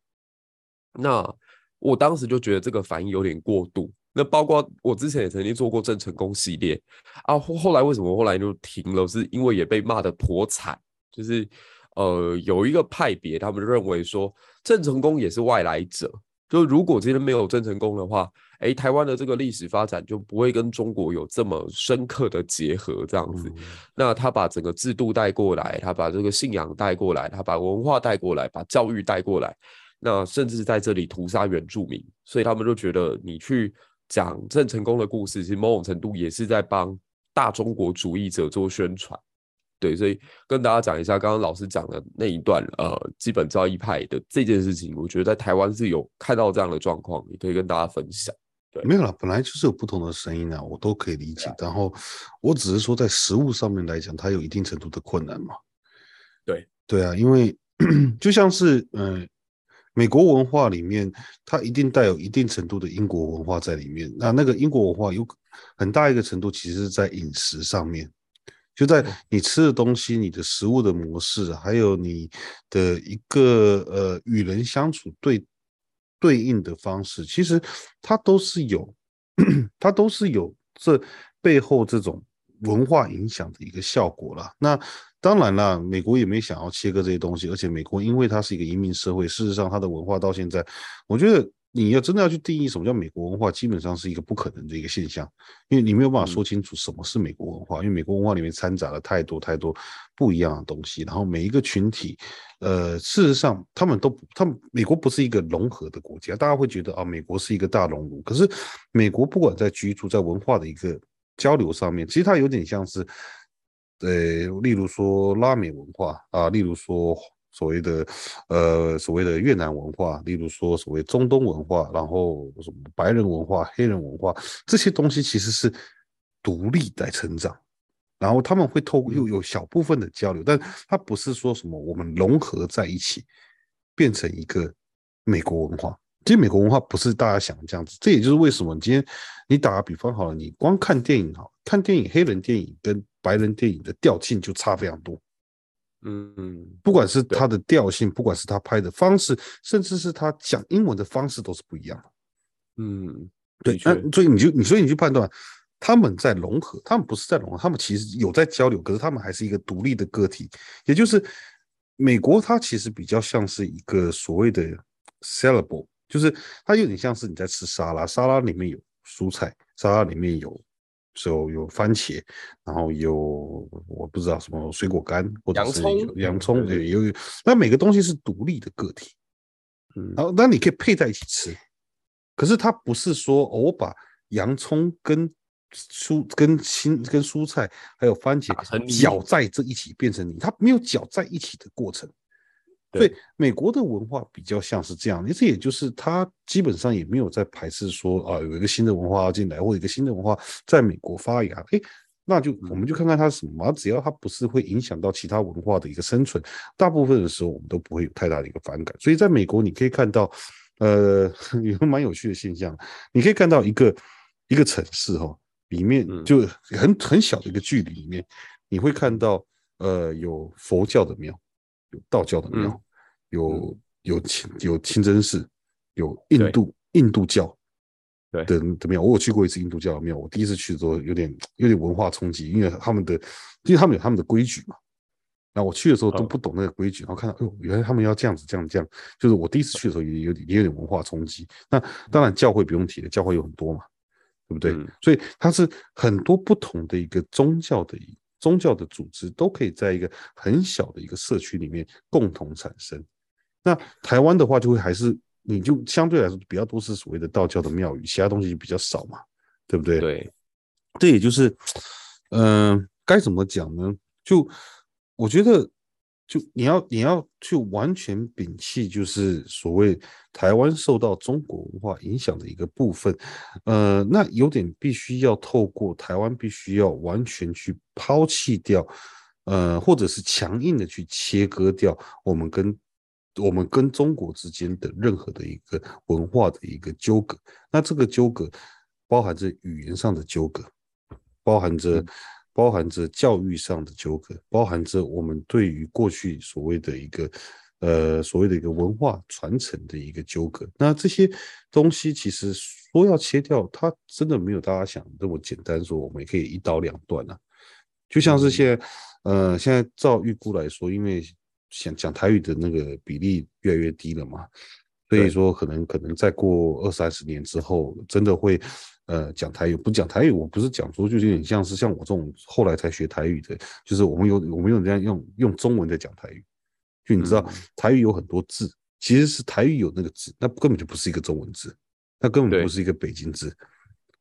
那我当时就觉得这个反应有点过度。那包括我之前也曾经做过郑成功系列啊，后后来为什么后来就停了？是因为也被骂得颇惨，就是呃有一个派别，他们认为说郑成功也是外来者，就如果今天没有郑成功的话。哎，台湾的这个历史发展就不会跟中国有这么深刻的结合，这样子。嗯、那他把整个制度带过来，他把这个信仰带过来，他把文化带过来，把教育带过来，那甚至在这里屠杀原住民，所以他们就觉得你去讲郑成功的故事，其实某种程度也是在帮大中国主义者做宣传。对，所以跟大家讲一下，刚刚老师讲的那一段，呃，基本教义派的这件事情，我觉得在台湾是有看到这样的状况，也可以跟大家分享。对，没有啦，本来就是有不同的声音啊，我都可以理解。啊、然后我只是说，在实物上面来讲，它有一定程度的困难嘛。对，对啊，因为 就像是嗯、呃，美国文化里面，它一定带有一定程度的英国文化在里面。那那个英国文化有很大一个程度，其实是在饮食上面，就在你吃的东西、你的食物的模式，还有你的一个呃与人相处对。对应的方式，其实它都是有，它都是有这背后这种文化影响的一个效果了。那当然了，美国也没想要切割这些东西，而且美国因为它是一个移民社会，事实上它的文化到现在，我觉得。你要真的要去定义什么叫美国文化，基本上是一个不可能的一个现象，因为你没有办法说清楚什么是美国文化，因为美国文化里面掺杂了太多太多不一样的东西。然后每一个群体，呃，事实上他们都，他们美国不是一个融合的国家，大家会觉得啊，美国是一个大熔炉。可是美国不管在居住在文化的一个交流上面，其实它有点像是，呃，例如说拉美文化啊，例如说。所谓的呃，所谓的越南文化，例如说所谓中东文化，然后什么白人文化、黑人文化，这些东西其实是独立在成长，然后他们会透过又有小部分的交流，但它不是说什么我们融合在一起变成一个美国文化。其实美国文化不是大家想的这样子，这也就是为什么今天你打个比方好了，你光看电影好，看电影黑人电影跟白人电影的调性就差非常多。嗯，不管是他的调性，不管是他拍的方式，甚至是他讲英文的方式，都是不一样的。嗯，对，那所以你就你所以你去判断他们在融合，他们不是在融合，他们其实有在交流，可是他们还是一个独立的个体。也就是美国，它其实比较像是一个所谓的 syllable，就是它有点像是你在吃沙拉，沙拉里面有蔬菜，沙拉里面有。有有番茄，然后有我不知道什么水果干，或者是有洋葱，对，有有。那每个东西是独立的个体，嗯，然后那你可以配在一起吃，可是它不是说我把洋葱跟蔬跟青跟蔬菜还有番茄搅在这一起变成泥，它没有搅在一起的过程。所以美国的文化比较像是这样，这也就是他基本上也没有在排斥说啊，有一个新的文化要进来，或者一个新的文化在美国发芽。诶，那就我们就看看它是什么，只要它不是会影响到其他文化的一个生存，大部分的时候我们都不会有太大的一个反感。所以在美国，你可以看到，呃，有个蛮有趣的现象，你可以看到一个一个城市哈，里面就很很小的一个距离里面，你会看到呃有佛教的庙，有道教的庙，有有清有清真寺，有印度印度教。对的的庙，我有去过一次印度教的庙。我第一次去的时候有点有点文化冲击，因为他们的，因为他们有他们的规矩嘛。然后我去的时候都不懂那个规矩，然后看到，哦，原来他们要这样子，这样这样。就是我第一次去的时候也有点也有点文化冲击。那当然教会不用提了，教会有很多嘛，对不对？嗯、所以它是很多不同的一个宗教的宗教的组织都可以在一个很小的一个社区里面共同产生。那台湾的话就会还是。你就相对来说比较多是所谓的道教的庙宇，其他东西比较少嘛，对不对？对，这也就是，嗯、呃，该怎么讲呢？就我觉得，就你要你要去完全摒弃，就是所谓台湾受到中国文化影响的一个部分，呃，那有点必须要透过台湾，必须要完全去抛弃掉，呃，或者是强硬的去切割掉我们跟。我们跟中国之间的任何的一个文化的一个纠葛，那这个纠葛包含着语言上的纠葛，包含着包含着教育上的纠葛，包含着我们对于过去所谓的一个呃所谓的一个文化传承的一个纠葛。那这些东西其实说要切掉，它真的没有大家想的那么简单，说我们也可以一刀两断啊。就像是现在，呃，现在照预估来说，因为想讲台语的那个比例越来越低了嘛，所以说可能可能再过二三十年之后，真的会呃讲台语不讲台语，我不是讲说就有点像是像我这种后来才学台语的，就是我们有我们有这样用用中文在讲台语，就你知道台语有很多字，其实是台语有那个字，那根本就不是一个中文字，那根本不是一个北京字，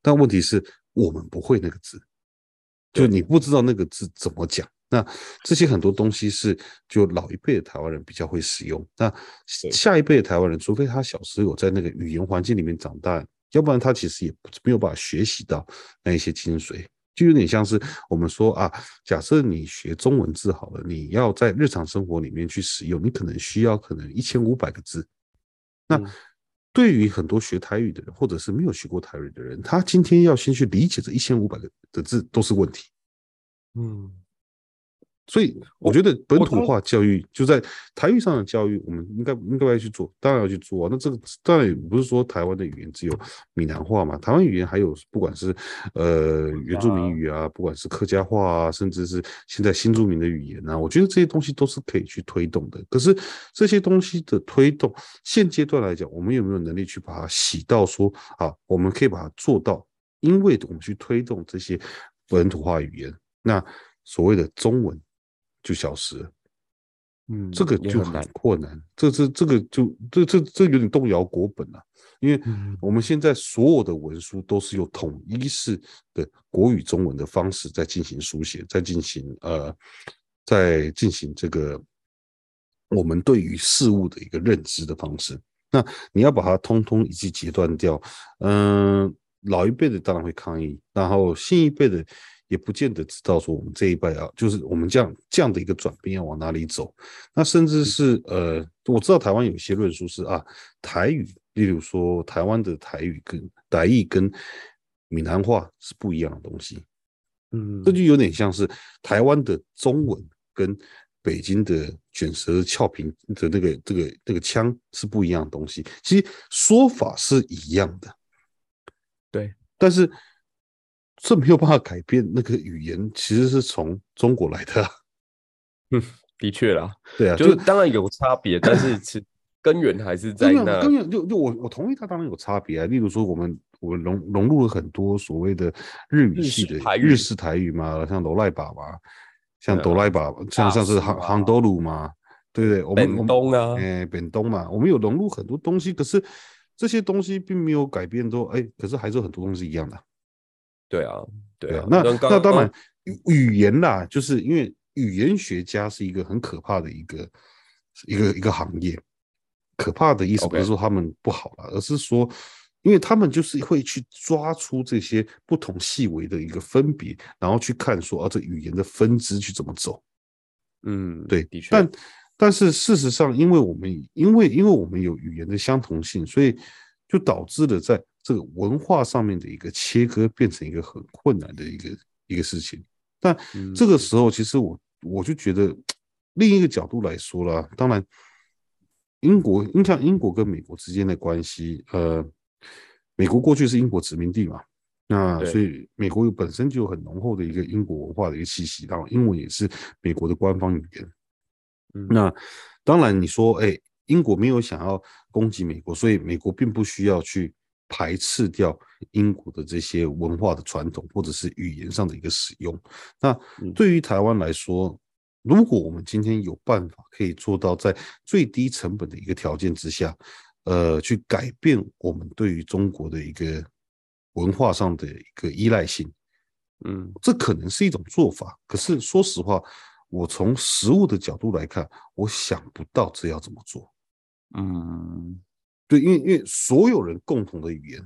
但问题是我们不会那个字，就你不知道那个字怎么讲。那这些很多东西是就老一辈的台湾人比较会使用，那下一辈的台湾人，除非他小时候有在那个语言环境里面长大，要不然他其实也没有办法学习到那一些精髓，就有点像是我们说啊，假设你学中文字好了，你要在日常生活里面去使用，你可能需要可能一千五百个字。那对于很多学台语的人，或者是没有学过台语的人，他今天要先去理解这一千五百个的字都是问题。嗯。所以我觉得本土化教育就在台语上的教育，我们应该应该要去做，当然要去做啊。那这个当然也不是说台湾的语言只有闽南话嘛，台湾语言还有不管是呃原住民语啊，不管是客家话啊，甚至是现在新住民的语言啊，我觉得这些东西都是可以去推动的。可是这些东西的推动，现阶段来讲，我们有没有能力去把它洗到说啊，我们可以把它做到？因为我们去推动这些本土化语言，那所谓的中文。就消失了，嗯，这个就很困难。这这这个就这这这有点动摇国本了，啊，因为我们现在所有的文书都是用统一式的国语中文的方式在进行书写，在进行呃，在进行这个我们对于事物的一个认知的方式。那你要把它通通一记截断掉，嗯，呃，老一辈的当然会抗议，然后新一辈的。也不见得知道说我们这一辈啊，就是我们这样这样的一个转变要往哪里走。那甚至是呃，我知道台湾有些论述是啊，台语，例如说台湾的台语跟台语跟闽南话是不一样的东西。嗯，这就有点像是台湾的中文跟北京的卷舌翘平的那个这个这个腔是不一样的东西。其实说法是一样的，对，但是。这没有办法改变那个语言，其实是从中国来的。嗯，的确啦，对啊，就当然有差别，但是其根源还是在那。根源就就我我同意，它当然有差别啊。例如说，我们我们融融入了很多所谓的日语系的日式台语嘛，像罗赖爸爸，像哆赖爸，像像是杭杭多鲁嘛，对不对？我们本东啊，哎，本东嘛，我们有融入很多东西，可是这些东西并没有改变，说哎，可是还是有很多东西一样的。对啊，对啊，那那当然，语言啦，就是因为语言学家是一个很可怕的一个一个一个行业。可怕的意思不是说他们不好了，而是说，因因为他们就是会去抓出这些不同细微的一个分别，然后去看说啊，这语言的分支去怎么走。嗯，对，的确。但但是事实上，因为我们因为因为我们有语言的相同性，所以就导致了在这个文化上面的一个切割变成一个很困难的一个一个事情。但这个时候，其实我我就觉得另一个角度来说啦，当然，英国，你像英国跟美国之间的关系，呃，美国过去是英国殖民地嘛，那所以美国本身就有很浓厚的一个英国文化的一个气息，然后英文也是美国的官方语言。那当然，你说，哎，英国没有想要攻击美国，所以美国并不需要去排斥掉英国的这些文化的传统或者是语言上的一个使用。那对于台湾来说，如果我们今天有办法可以做到在最低成本的一个条件之下，呃，去改变我们对于中国的一个文化上的一个依赖性，嗯，这可能是一种做法。可是说实话，我从实物的角度来看，我想不到这要怎么做。嗯，对，因为因为所有人共同的语言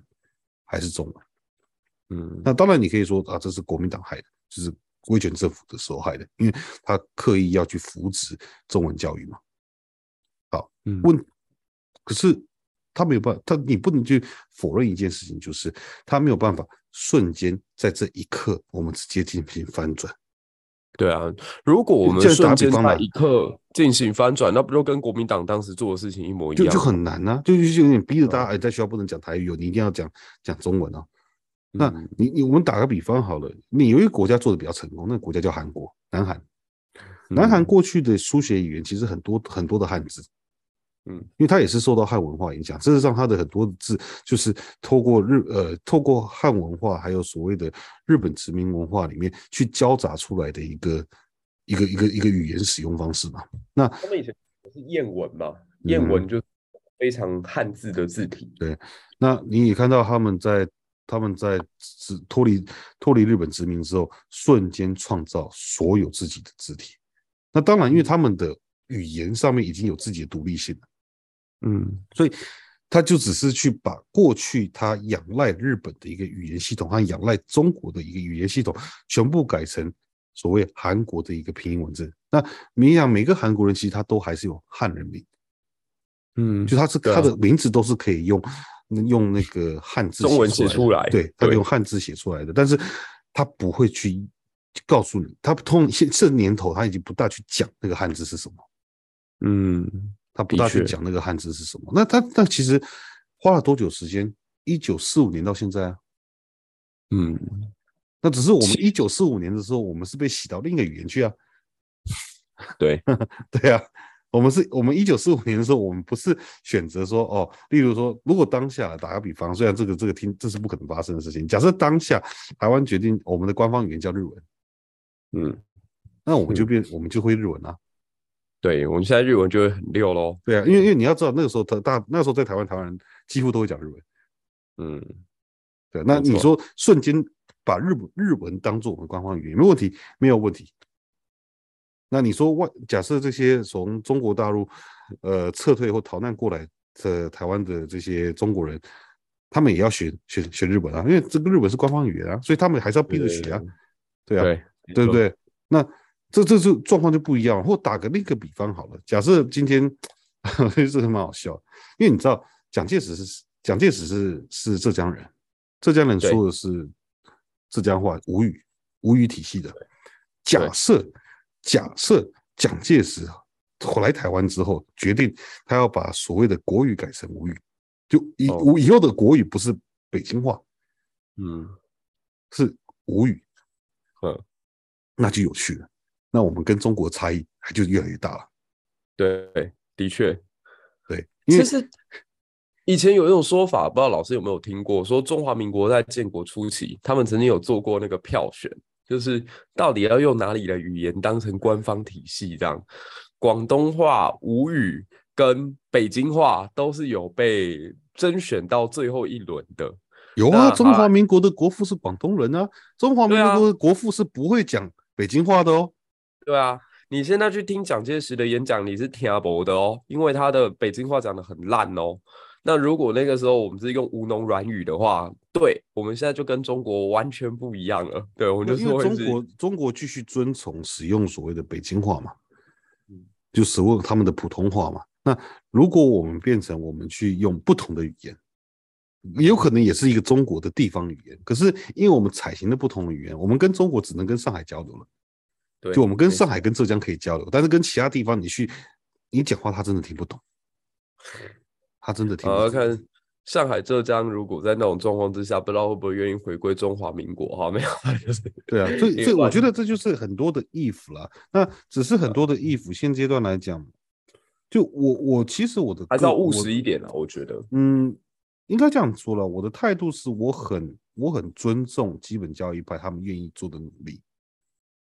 还是中文。嗯，那当然你可以说啊，这是国民党害的，就是。威权政府的时候害的，因为他刻意要去扶持中文教育嘛。好，问，可是他没有办法，他你不能去否认一件事情，就是他没有办法瞬间在这一刻，我们直接进行翻转。对啊，如果我们瞬间在一刻进行翻转，那不就跟国民党当时做的事情一模一样？就就很难啊，就就有点逼着大家，哎，在学校不能讲台语哦，你一定要讲讲中文哦。那你你我们打个比方好了，你有一个国家做的比较成功，那个国家叫韩国，南韩。南韩过去的书写语言其实很多很多的汉字，嗯，因为它也是受到汉文化影响。事实上，它的很多的字就是透过日呃透过汉文化，还有所谓的日本殖民文化里面去交杂出来的一个一个一个一个语言使用方式嘛。那他们以前是谚文嘛，谚文就非常汉字的字体。对，那你也看到他们在。他们在脱离脱离日本殖民之后，瞬间创造所有自己的字体。那当然，因为他们的语言上面已经有自己的独立性了，嗯，所以他就只是去把过去他仰赖日本的一个语言系统和仰赖中国的一个语言系统，全部改成所谓韩国的一个拼音文字。那你想，每个韩国人其实他都还是有汉人名，嗯，就他是他的名字都是可以用。用那个汉字中文写出来，对，他用汉字写出来的，但是他不会去告诉你，他通现这年头他已经不大去讲那个汉字是什么，嗯，他不大去讲那个汉字是什么。那他那其实花了多久时间？一九四五年到现在啊，嗯，那只是我们一九四五年的时候，我们是被洗到另一个语言去啊，对，对啊。我们是，我们一九四五年的时候，我们不是选择说，哦，例如说，如果当下打个比方，虽然这个这个听这是不可能发生的事情，假设当下台湾决定我们的官方语言叫日文，嗯，那我们就变，嗯、我们就会日文啊。对，我们现在日文就会很溜喽。对啊，因为因为你要知道，那个时候他大那个时候在台湾，台湾人几乎都会讲日文。嗯，对，那你说瞬间把日本日文当做我们官方语言，没问题，没有问题。那你说外假设这些从中国大陆呃撤退或逃难过来的台湾的这些中国人，他们也要学学学日本啊，因为这个日本是官方语言啊，所以他们还是要逼着学啊，对，对，对，对啊，对，对不对？那这这这状况就不一样。或打个另一个比方好了，假设今天 这个蛮好笑，因为你知道蒋介石是蒋介石是是浙江人，浙江人说的是浙江话，吴语吴语体系的。假设。假设蒋介石回来台湾之后，决定他要把所谓的国语改成吴语，就以以后的国语不是北京话，嗯，是吴语，嗯，那就有趣了。那我们跟中国差异还就越来越大了。对，的确，对。其实以前有一种说法，不知道老师有没有听过，说中华民国在建国初期，他们曾经有做过那个票选。就是到底要用哪里的语言当成官方体系？这样，广东话、吴语跟北京话都是有被甄选到最后一轮的。有啊，中华民国的国父是广东人啊，中华民国的国父是不会讲北京话的哦。对啊，你现在去听蒋介石的演讲，你是听不懂的哦，因为他的北京话讲得很烂哦。那如果那个时候我们是用吴侬软语的话，对，我们现在就跟中国完全不一样了。对，我们就说中国中国继续遵从使用所谓的北京话嘛，嗯，就使用他们的普通话嘛。那如果我们变成我们去用不同的语言，也有可能也是一个中国的地方语言，可是因为我们采行的不同的语言，我们跟中国只能跟上海交流了。对，就我们跟上海、跟浙江可以交流，但是跟其他地方你去，你讲话他真的听不懂，他真的听不懂。看上海、浙江，如果在那种状况之下，不知道会不会愿意回归中华民国？哈，没有，就是 对啊。所以，所以我觉得这就是很多的 if 了。那只是很多的 if，现阶段来讲，就我我其实我的还是要务实一点啦，我觉得，嗯。应该这样说了，我的态度是我很我很尊重基本教育派他们愿意做的努力，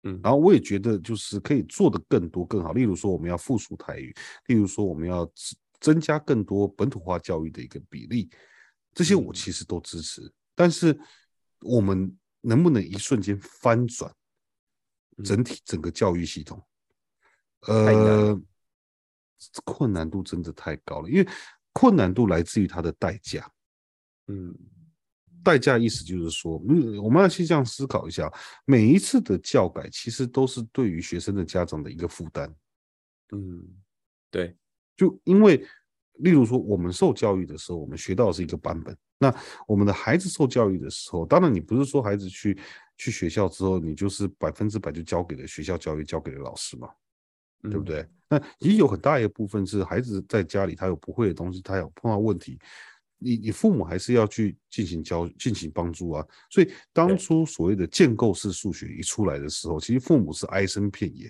嗯，然后我也觉得就是可以做的更多更好，例如说我们要复苏台语，例如说我们要增加更多本土化教育的一个比例，这些我其实都支持。嗯，但是我们能不能一瞬间翻转整体整个教育系统？呃，困难度真的太高了，因为。困难度来自于它的代价，嗯，代价意思就是说，嗯，我们要去这样思考一下，每一次的教改其实都是对于学生的家长的一个负担，嗯，对，就因为，例如说，我们受教育的时候，我们学到的是一个版本，那我们的孩子受教育的时候，当然你不是说孩子去去学校之后，你就是百分之百就交给了学校教育，交给了老师嘛。对不对？那也有很大一部分是孩子在家里，他有不会的东西，他有碰到问题，你你父母还是要去进行教、进行帮助啊。所以当初所谓的建构式数学一出来的时候，其实父母是哀声遍野，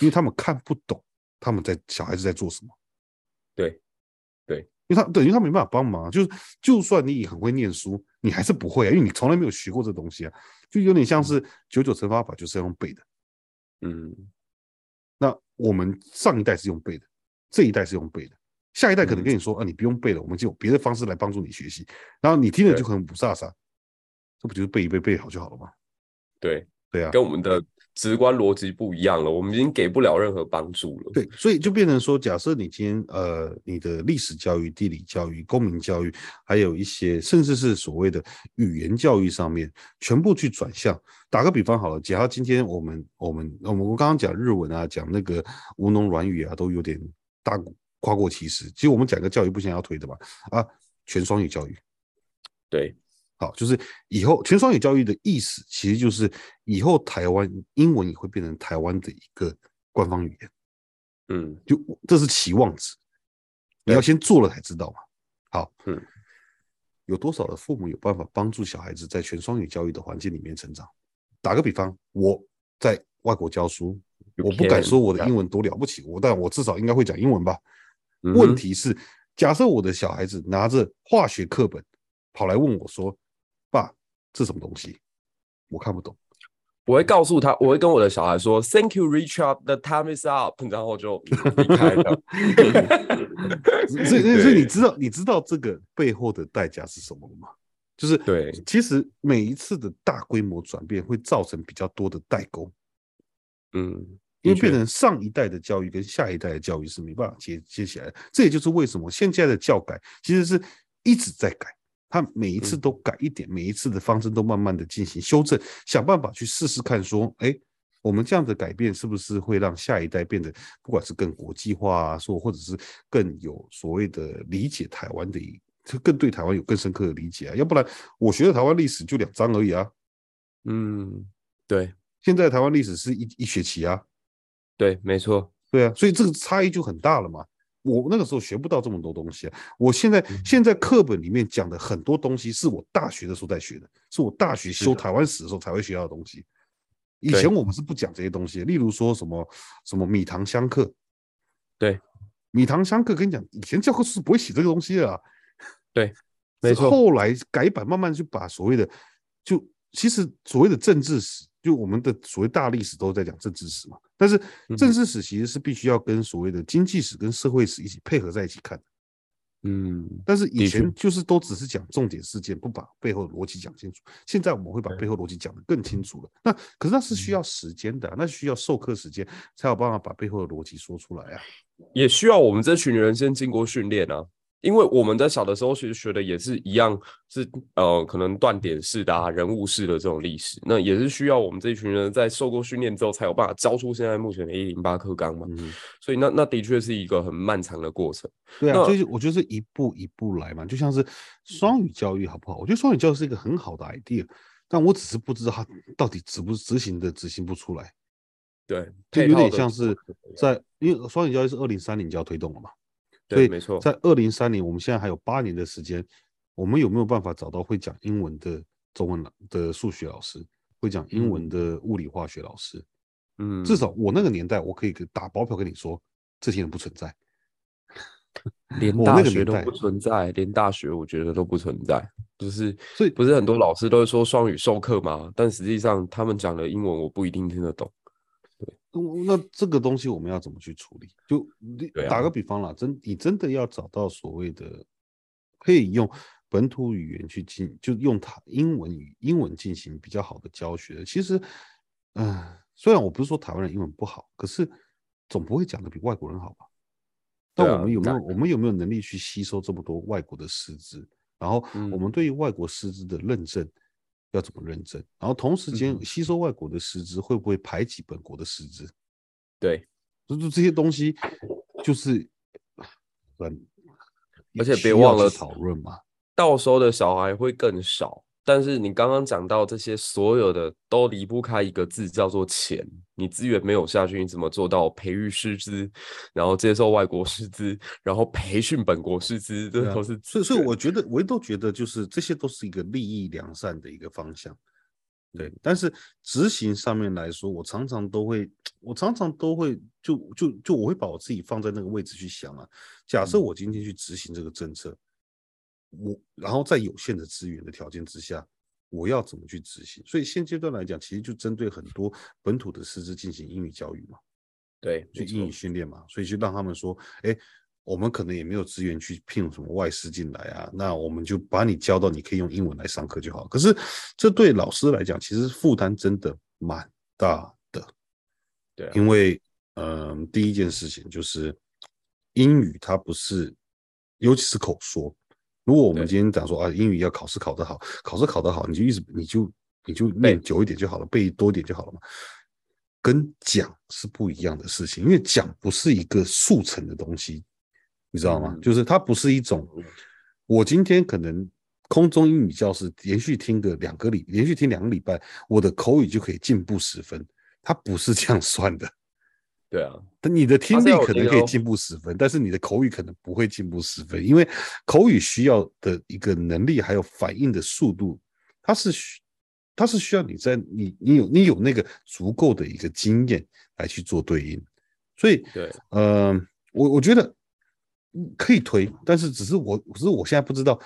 因为他们看不懂他们在小孩子在做什么。对，对，因为他等于他没办法帮忙，就是就算你很会念书，你还是不会啊，因为你从来没有学过这东西啊，就有点像是九九乘法法就是要用背的，嗯。那我们上一代是用背的，这一代是用背的，下一代可能跟你说、嗯、啊，你不用背了，我们就有别的方式来帮助你学习。然后你听了就可能不飒飒，这不就是背一背背好就好了吗？对对啊，跟我们的直观逻辑不一样了，我们已经给不了任何帮助了。对，所以就变成说，假设你今天呃，你的历史教育、地理教育、公民教育，还有一些甚至是所谓的语言教育上面，全部去转向。打个比方好了，假如今天我们我们我们我刚刚讲日文啊，讲那个吴侬软语啊，都有点大跨过歧视。其实我们讲个教育部现在要推的吧，啊，全双语教育。对，好，就是以后全双语教育的意思，其实就是以后台湾英文也会变成台湾的一个官方语言。嗯，就这是期望值，你要先做了才知道嘛。好，嗯，有多少的父母有办法帮助小孩子在全双语教育的环境里面成长？打个比方，我在外国教书，我不敢说我的英文多了不起，我但我至少应该会讲英文吧。问题是，假设我的小孩子拿着化学课本跑来问我说：“爸，这什么东西？”我看不懂。我会告诉他，我会跟我的小孩说：“Thank you, Richard. The time is up。”然后就离开了。所以，所以你知道，你知道这个背后的代价是什么吗？就是对，其实每一次的大规模转变会造成比较多的代沟，嗯，因为变成上一代的教育跟下一代的教育是没办法接接起来的。这也就是为什么现在的教改其实是一直在改，它每一次都改一点，每一次的方针都慢慢的进行修正，想办法去试试看，说，哎，我们这样的改变是不是会让下一代变得不管是更国际化啊，说或者是更有所谓的理解台湾的一。就更对台湾有更深刻的理解啊，要不然我学的台湾历史就两章而已啊。嗯，对，现在台湾历史是一一学期啊。对，没错，对啊，所以这个差异就很大了嘛。我那个时候学不到这么多东西啊，我现在、嗯、现在课本里面讲的很多东西是我大学的时候在学的，是我大学修台湾史的时候才会学到的东西。以前我们是不讲这些东西，例如说什么什么米堂相克。对，米堂相克，跟你讲，以前教科书是不会写这个东西的啊。对，没错。后来改版，慢慢就把所谓的，就其实所谓的政治史，就我们的所谓大历史都在讲政治史嘛。但是政治史其实是必须要跟所谓的经济史跟社会史一起配合在一起看。嗯，但是以前就是都只是讲重点事件，不把背后的逻辑讲清楚。现在我们会把背后逻辑讲得更清楚了。那可是那是需要时间的，那需要授课时间才有办法把背后的逻辑说出来啊。也需要我们这群人先经过训练啊。因为我们在小的时候其实学的也是一样，是呃可能断点式的啊、人物式的这种历史，那也是需要我们这一群人在受过训练之后才有办法教出现在目前的一零八课纲嘛。嗯、所以那那的确是一个很漫长的过程。对啊，就是我觉得是一步一步来嘛，就像是双语教育好不好？我觉得双语教育是一个很好的 idea，但我只是不知道它到底执不执行的执行不出来。对，就有点像是在因为双语教育是二零三零就要推动了嘛。对，没错，在二零三年，我们现在还有八年的时间，我们有没有办法找到会讲英文的中文的数学老师，会讲英文的物理化学老师？嗯，至少我那个年代，我可以打包票跟你说，这些人不存在，连大学都不存在，连大学我觉得都不存在，就是所以不是很多老师都会说双语授课吗？但实际上他们讲的英文我不一定听得懂。那这个东西我们要怎么去处理？就打个比方啦，真你真的要找到所谓的可以用本土语言去进，就用它英文语英文进行比较好的教学。其实，嗯，虽然我不是说台湾人英文不好，可是总不会讲的比外国人好吧？但我们有没有我们有没有能力去吸收这么多外国的师资？然后我们对于外国师资的认证。要怎么认证？然后同时间吸收外国的师资，会不会排挤本国的师资？对，就是这些东西，就是很，而且别忘了讨论嘛，到时候的小孩会更少。但是你刚刚讲到这些，所有的都离不开一个字，叫做钱。你资源没有下去，你怎么做到培育师资，然后接受外国师资，然后培训本国师资？这都是、啊、所以，所以我觉得，我都觉得，就是这些都是一个利益良善的一个方向。对，但是执行上面来说，我常常都会，我常常都会，就就就我会把我自己放在那个位置去想啊。假设我今天去执行这个政策。我然后在有限的资源的条件之下，我要怎么去执行？所以现阶段来讲，其实就针对很多本土的师资进行英语教育嘛，对，去英语训练嘛，所以就让他们说，哎，我们可能也没有资源去聘什么外师进来啊，那我们就把你教到你可以用英文来上课就好。可是这对老师来讲，其实负担真的蛮大的，对啊，因为嗯，第一件事情就是英语它不是，尤其是口说。如果我们今天讲说啊，英语要考试考得好，考试考得好，你就一直你就你就念久一点就好了，背多一点就好了嘛。跟讲是不一样的事情，因为讲不是一个速成的东西，你知道吗？就是它不是一种，我今天可能空中英语教室连续听个两个礼，连续听两个礼拜，我的口语就可以进步十分，它不是这样算的。对啊，但你的听力可能可以进步十分，但是你的口语可能不会进步十分，因为口语需要的一个能力还有反应的速度，它是需，它是需要你在你你有你有那个足够的一个经验来去做对应，所以对，呃，我我觉得可以推，但是只是我只是我现在不知道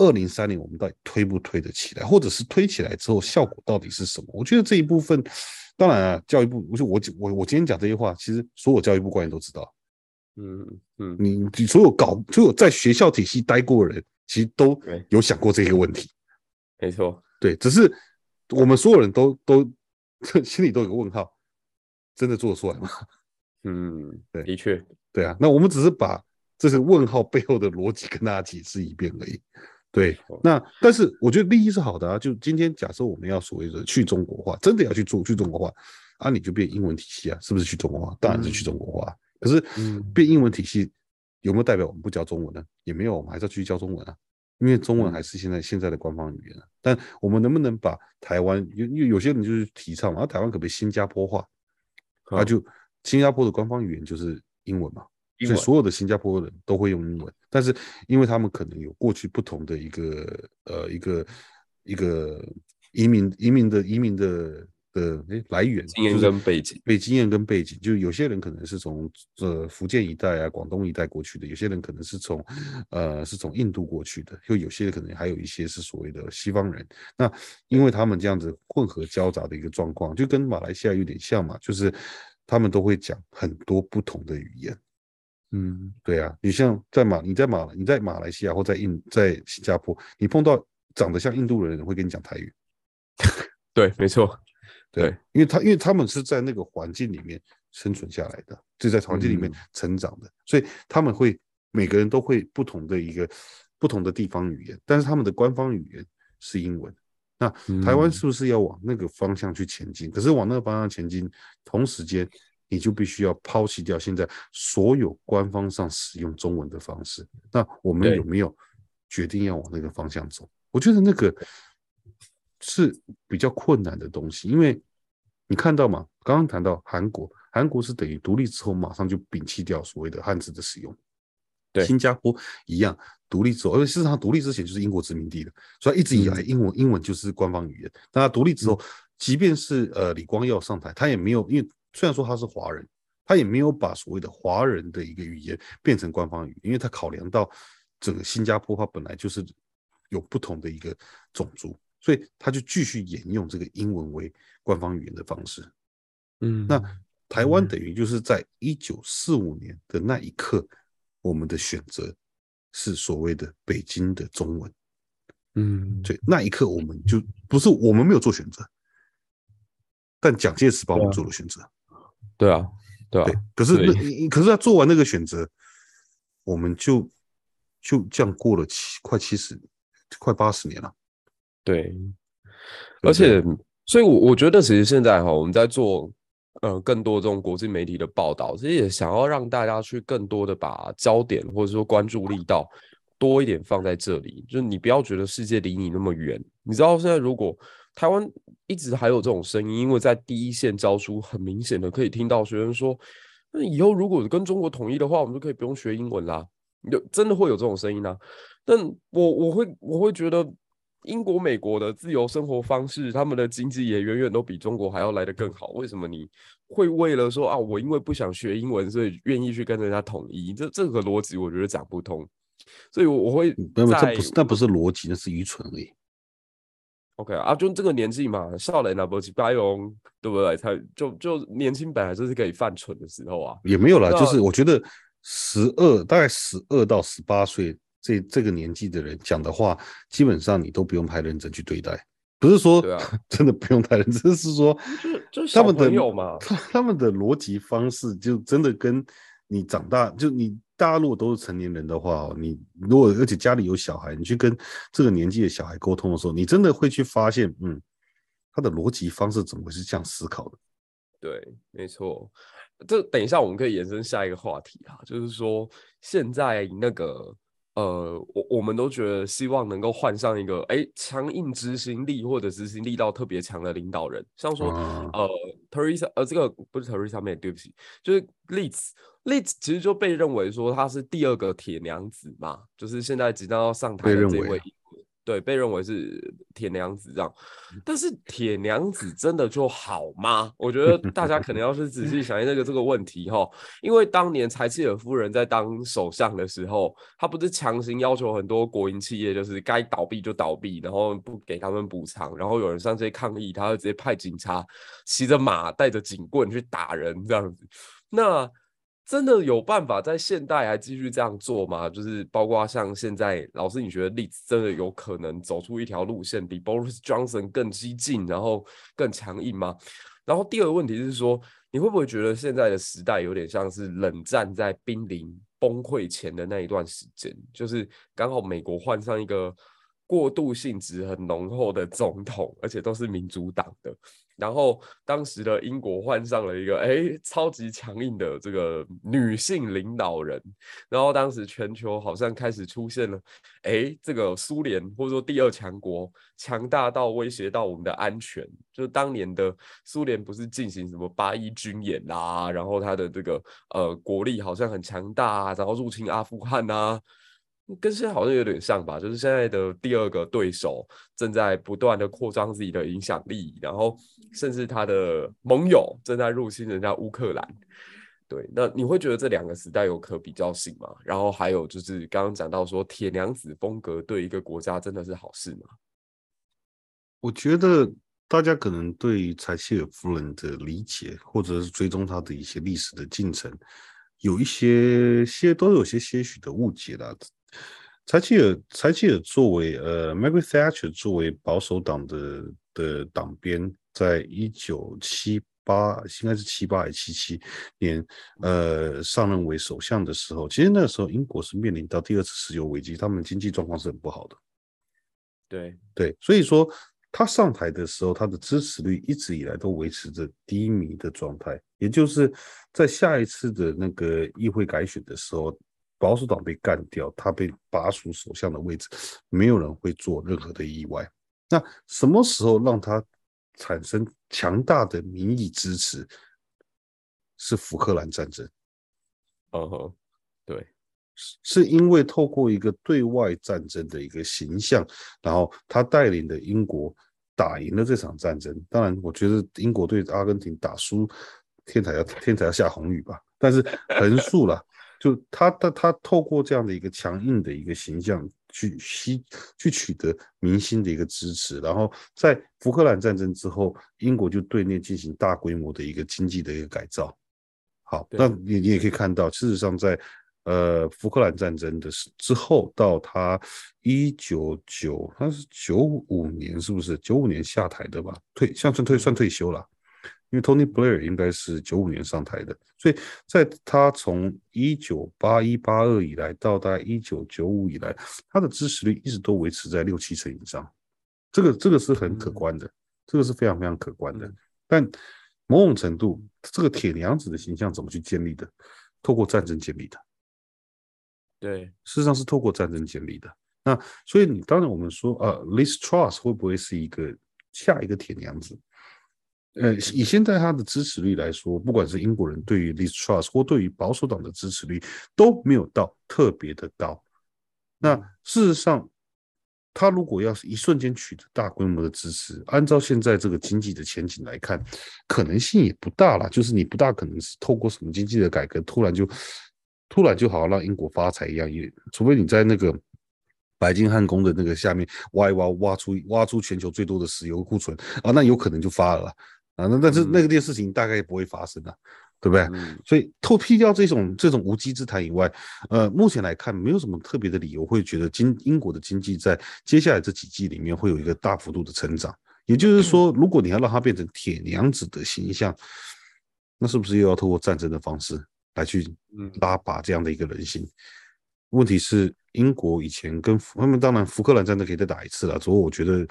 二零三零我们到底推不推得起来，或者是推起来之后效果到底是什么？我觉得这一部分。当然啊，教育部，我就我我我今天讲这些话，其实所有教育部官员都知道。嗯嗯，你你所有搞所有在学校体系待过的人，其实都有想过这个问题。没错，对，只是我们所有人都都 心里都有个问号，真的做得出来吗？嗯，对，的确，对啊，那我们只是把这个问号背后的逻辑跟大家解释一遍而已。对，那但是我觉得利益是好的啊。就今天假设我们要所谓的去中国化，真的要去做去中国化啊，你就变英文体系啊，是不是去中国化？当然是去中国化。可是变英文体系有没有代表我们不教中文呢？也没有，我们还是要继续教中文啊，因为中文还是现在现在的官方语言啊。但我们能不能把台湾有有有些人就是提倡嘛，台湾可不可以新加坡化？啊，就新加坡的官方语言就是英文嘛。所以所有的新加坡人都会用英文，但是因为他们可能有过去不同的一个呃一个一个移民移民的移民的的诶来源经验跟背景，被经验跟背景，就有些人可能是从呃福建一带啊广东一带过去的，有些人可能是从呃是从印度过去的，又有些人可能还有一些是所谓的西方人。那因为他们这样子混合交杂的一个状况，就跟马来西亚有点像嘛，就是他们都会讲很多不同的语言。嗯，对啊，你像在马，你在马，你在马来西亚或在印，在新加坡，你碰到长得像印度人的人会跟你讲台语。对，没错，对，对，因为他因为他们是在那个环境里面生存下来的，就在环境里面成长的，嗯、所以他们会每个人都会不同的一个不同的地方语言，但是他们的官方语言是英文。那台湾是不是要往那个方向去前进？嗯、可是往那个方向前进，同时间你就必须要抛弃掉现在所有官方上使用中文的方式。那我们有没有决定要往那个方向走？我觉得那个是比较困难的东西，因为你看到嘛，刚刚谈到韩国，韩国是等于独立之后马上就摒弃掉所谓的汉字的使用。对，新加坡一样，独立之后，而且事实上独立之前就是英国殖民地的，所以一直以来英文、嗯、英文就是官方语言。那他独立之后，即便是呃李光耀上台，他也没有，因为虽然说他是华人，他也没有把所谓的华人的一个语言变成官方语言，因为他考量到整个新加坡，它本来就是有不同的一个种族，所以他就继续沿用这个英文为官方语言的方式。嗯，那台湾等于就是在一九四五年的那一刻。我们的选择是所谓的北京的中文，嗯，对，那一刻我们就不是我们没有做选择，但蒋介石帮我们做了选择，对啊，对啊，对，可是那可是他做完那个选择，我们就就这样过了七快七十快八十年了，对，而且所以，我我觉得其实现在哈，我们在做。呃，更多这种国际媒体的报道，其实也想要让大家去更多的把焦点或者说关注力道多一点放在这里，就是你不要觉得世界离你那么远。你知道现在如果台湾一直还有这种声音，因为在第一线教书，很明显的可以听到学生说，那以后如果跟中国统一的话，我们就可以不用学英文啦。有真的会有这种声音啊？但我我会我会觉得。英国、美国的自由生活方式，他们的经济也远远都比中国还要来得更好。为什么你会为了说啊，我因为不想学英文，所以愿意去跟人家统一？这这个逻辑我觉得讲不通。所以我我会，那么这不是那不是逻辑，那是愚蠢而已。OK 啊，就这个年纪嘛，少年啊，不是白龙，对不对？才就就年轻本来就是可以犯蠢的时候啊。也没有啦，就是我觉得十二大概十二到十八岁。这这个年纪的人讲的话，基本上你都不用太认真去对待，不是说 真的不用太认真，是说他们的他们的逻辑方式就真的跟你长大，就你大家如果都是成年人的话，你如果而且家里有小孩，你去跟这个年纪的小孩沟通的时候，你真的会去发现，嗯，他的逻辑方式怎么会是这样思考的？对，没错。这等一下我们可以延伸下一个话题啊，就是说现在那个。呃，我我们都觉得希望能够换上一个哎强硬执行力或者执行力道特别强的领导人，像说、嗯、呃 Theresa 呃这个不是 Theresa May，对不起，就是 Liz Liz 其实就被认为说他是第二个铁娘子嘛，就是现在即将要上台的这位。对，被认为是铁娘子这样，但是铁娘子真的就好吗？我觉得大家可能要是仔细想一下这个这个问题哈，因为当年柴契尔夫人在当首相的时候，她不是强行要求很多国营企业就是该倒闭就倒闭，然后不给他们补偿，然后有人上街抗议，她会直接派警察骑着马带着警棍去打人这样子，那。真的有办法在现代还继续这样做吗？就是包括像现在，老师，你觉得例子真的有可能走出一条路线，比 Boris Johnson 更激进，然后更强硬吗？然后第二个问题是说，你会不会觉得现在的时代有点像是冷战在濒临崩溃前的那一段时间？就是刚好美国换上一个过渡性质很浓厚的总统，而且都是民主党的。然后当时的英国换上了一个哎超级强硬的这个女性领导人，然后当时全球好像开始出现了哎这个苏联或者说第二强国强大到威胁到我们的安全，就是当年的苏联不是进行什么八一军演啊，然后他的这个呃国力好像很强大啊，然后入侵阿富汗啊。跟现在好像有点像吧，就是现在的第二个对手正在不断的扩张自己的影响力，然后甚至他的盟友正在入侵人家乌克兰。对，那你会觉得这两个时代有可比较性吗？然后还有就是刚刚讲到说铁娘子风格对一个国家真的是好事吗？我觉得大家可能对柴契尔夫人的理解，或者是追踪她的一些历史的进程，有一些些都有些些许的误解了。柴契尔，柴契尔作为呃，Margaret Thatcher 作为保守党的的党鞭，在一九七八，应该是七八还是七七年，呃，上任为首相的时候，其实那个时候英国是面临到第二次石油危机，他们经济状况是很不好的。对对，所以说他上台的时候，他的支持率一直以来都维持着低迷的状态，也就是在下一次的那个议会改选的时候，保守党被干掉，他被拔除首相的位置，没有人会做任何的意外。那什么时候让他产生强大的民意支持？是福克兰战争。嗯哼，对，是因为透过一个对外战争的一个形象，然后他带领的英国打赢了这场战争。当然，我觉得英国对阿根廷打输，天才要天才要下红雨吧。但是横竖了。就他他他透过这样的一个强硬的一个形象去吸去取得民心的一个支持，然后在福克兰战争之后，英国就对内进行大规模的一个经济的一个改造。好，那你你也可以看到，事实上在呃福克兰战争的之后，到他一九九他是九五年是不是九五年下台的吧？退像算退算退休了。因为 Tony Blair 应该是九五年上台的，所以在他从一九八一八二以来到大概一九九五以来，他的支持率一直都维持在六七成以上，这个这个是很可观的，嗯、这个是非常非常可观的。但某种程度，这个铁娘子的形象怎么去建立的？透过战争建立的。对，事实上是透过战争建立的。那所以你当然我们说，呃，Liz Truss 会不会是一个下一个铁娘子？呃，以现在他的支持率来说，不管是英国人对于 Liz Truss 或对于保守党的支持率都没有到特别的高。那事实上，他如果要是一瞬间取得大规模的支持，按照现在这个经济的前景来看，可能性也不大了。就是你不大可能是透过什么经济的改革，突然就突然就好让英国发财一样，也除非你在那个。白金汉宫的那个下面挖一挖，挖出挖出全球最多的石油库存啊，那有可能就发了啊。那但是那个件事情大概也不会发生的，对不对？嗯、所以透批掉这种这种无稽之谈以外，呃，目前来看没有什么特别的理由会觉得经英国的经济在接下来这几季里面会有一个大幅度的成长。也就是说，如果你要让它变成铁娘子的形象，那是不是又要透过战争的方式来去拉拔这样的一个人心？问题是，英国以前跟他们当然福克兰战争可以再打一次了。所以我觉得，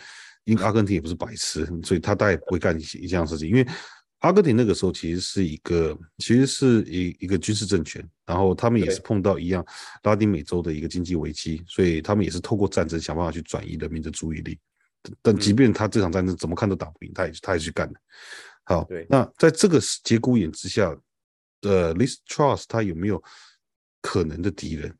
英阿根廷也不是白痴，所以他大概不会干一一样事情。因为阿根廷那个时候其实是一个，其实是一一个军事政权，然后他们也是碰到一样拉丁美洲的一个经济危机，所以他们也是透过战争想办法去转移人民的注意力。但即便他这场战争怎么看都打不赢，他也他也去干的。好，那在这个节骨眼之下，呃 l i s t Trust 他有没有可能的敌人？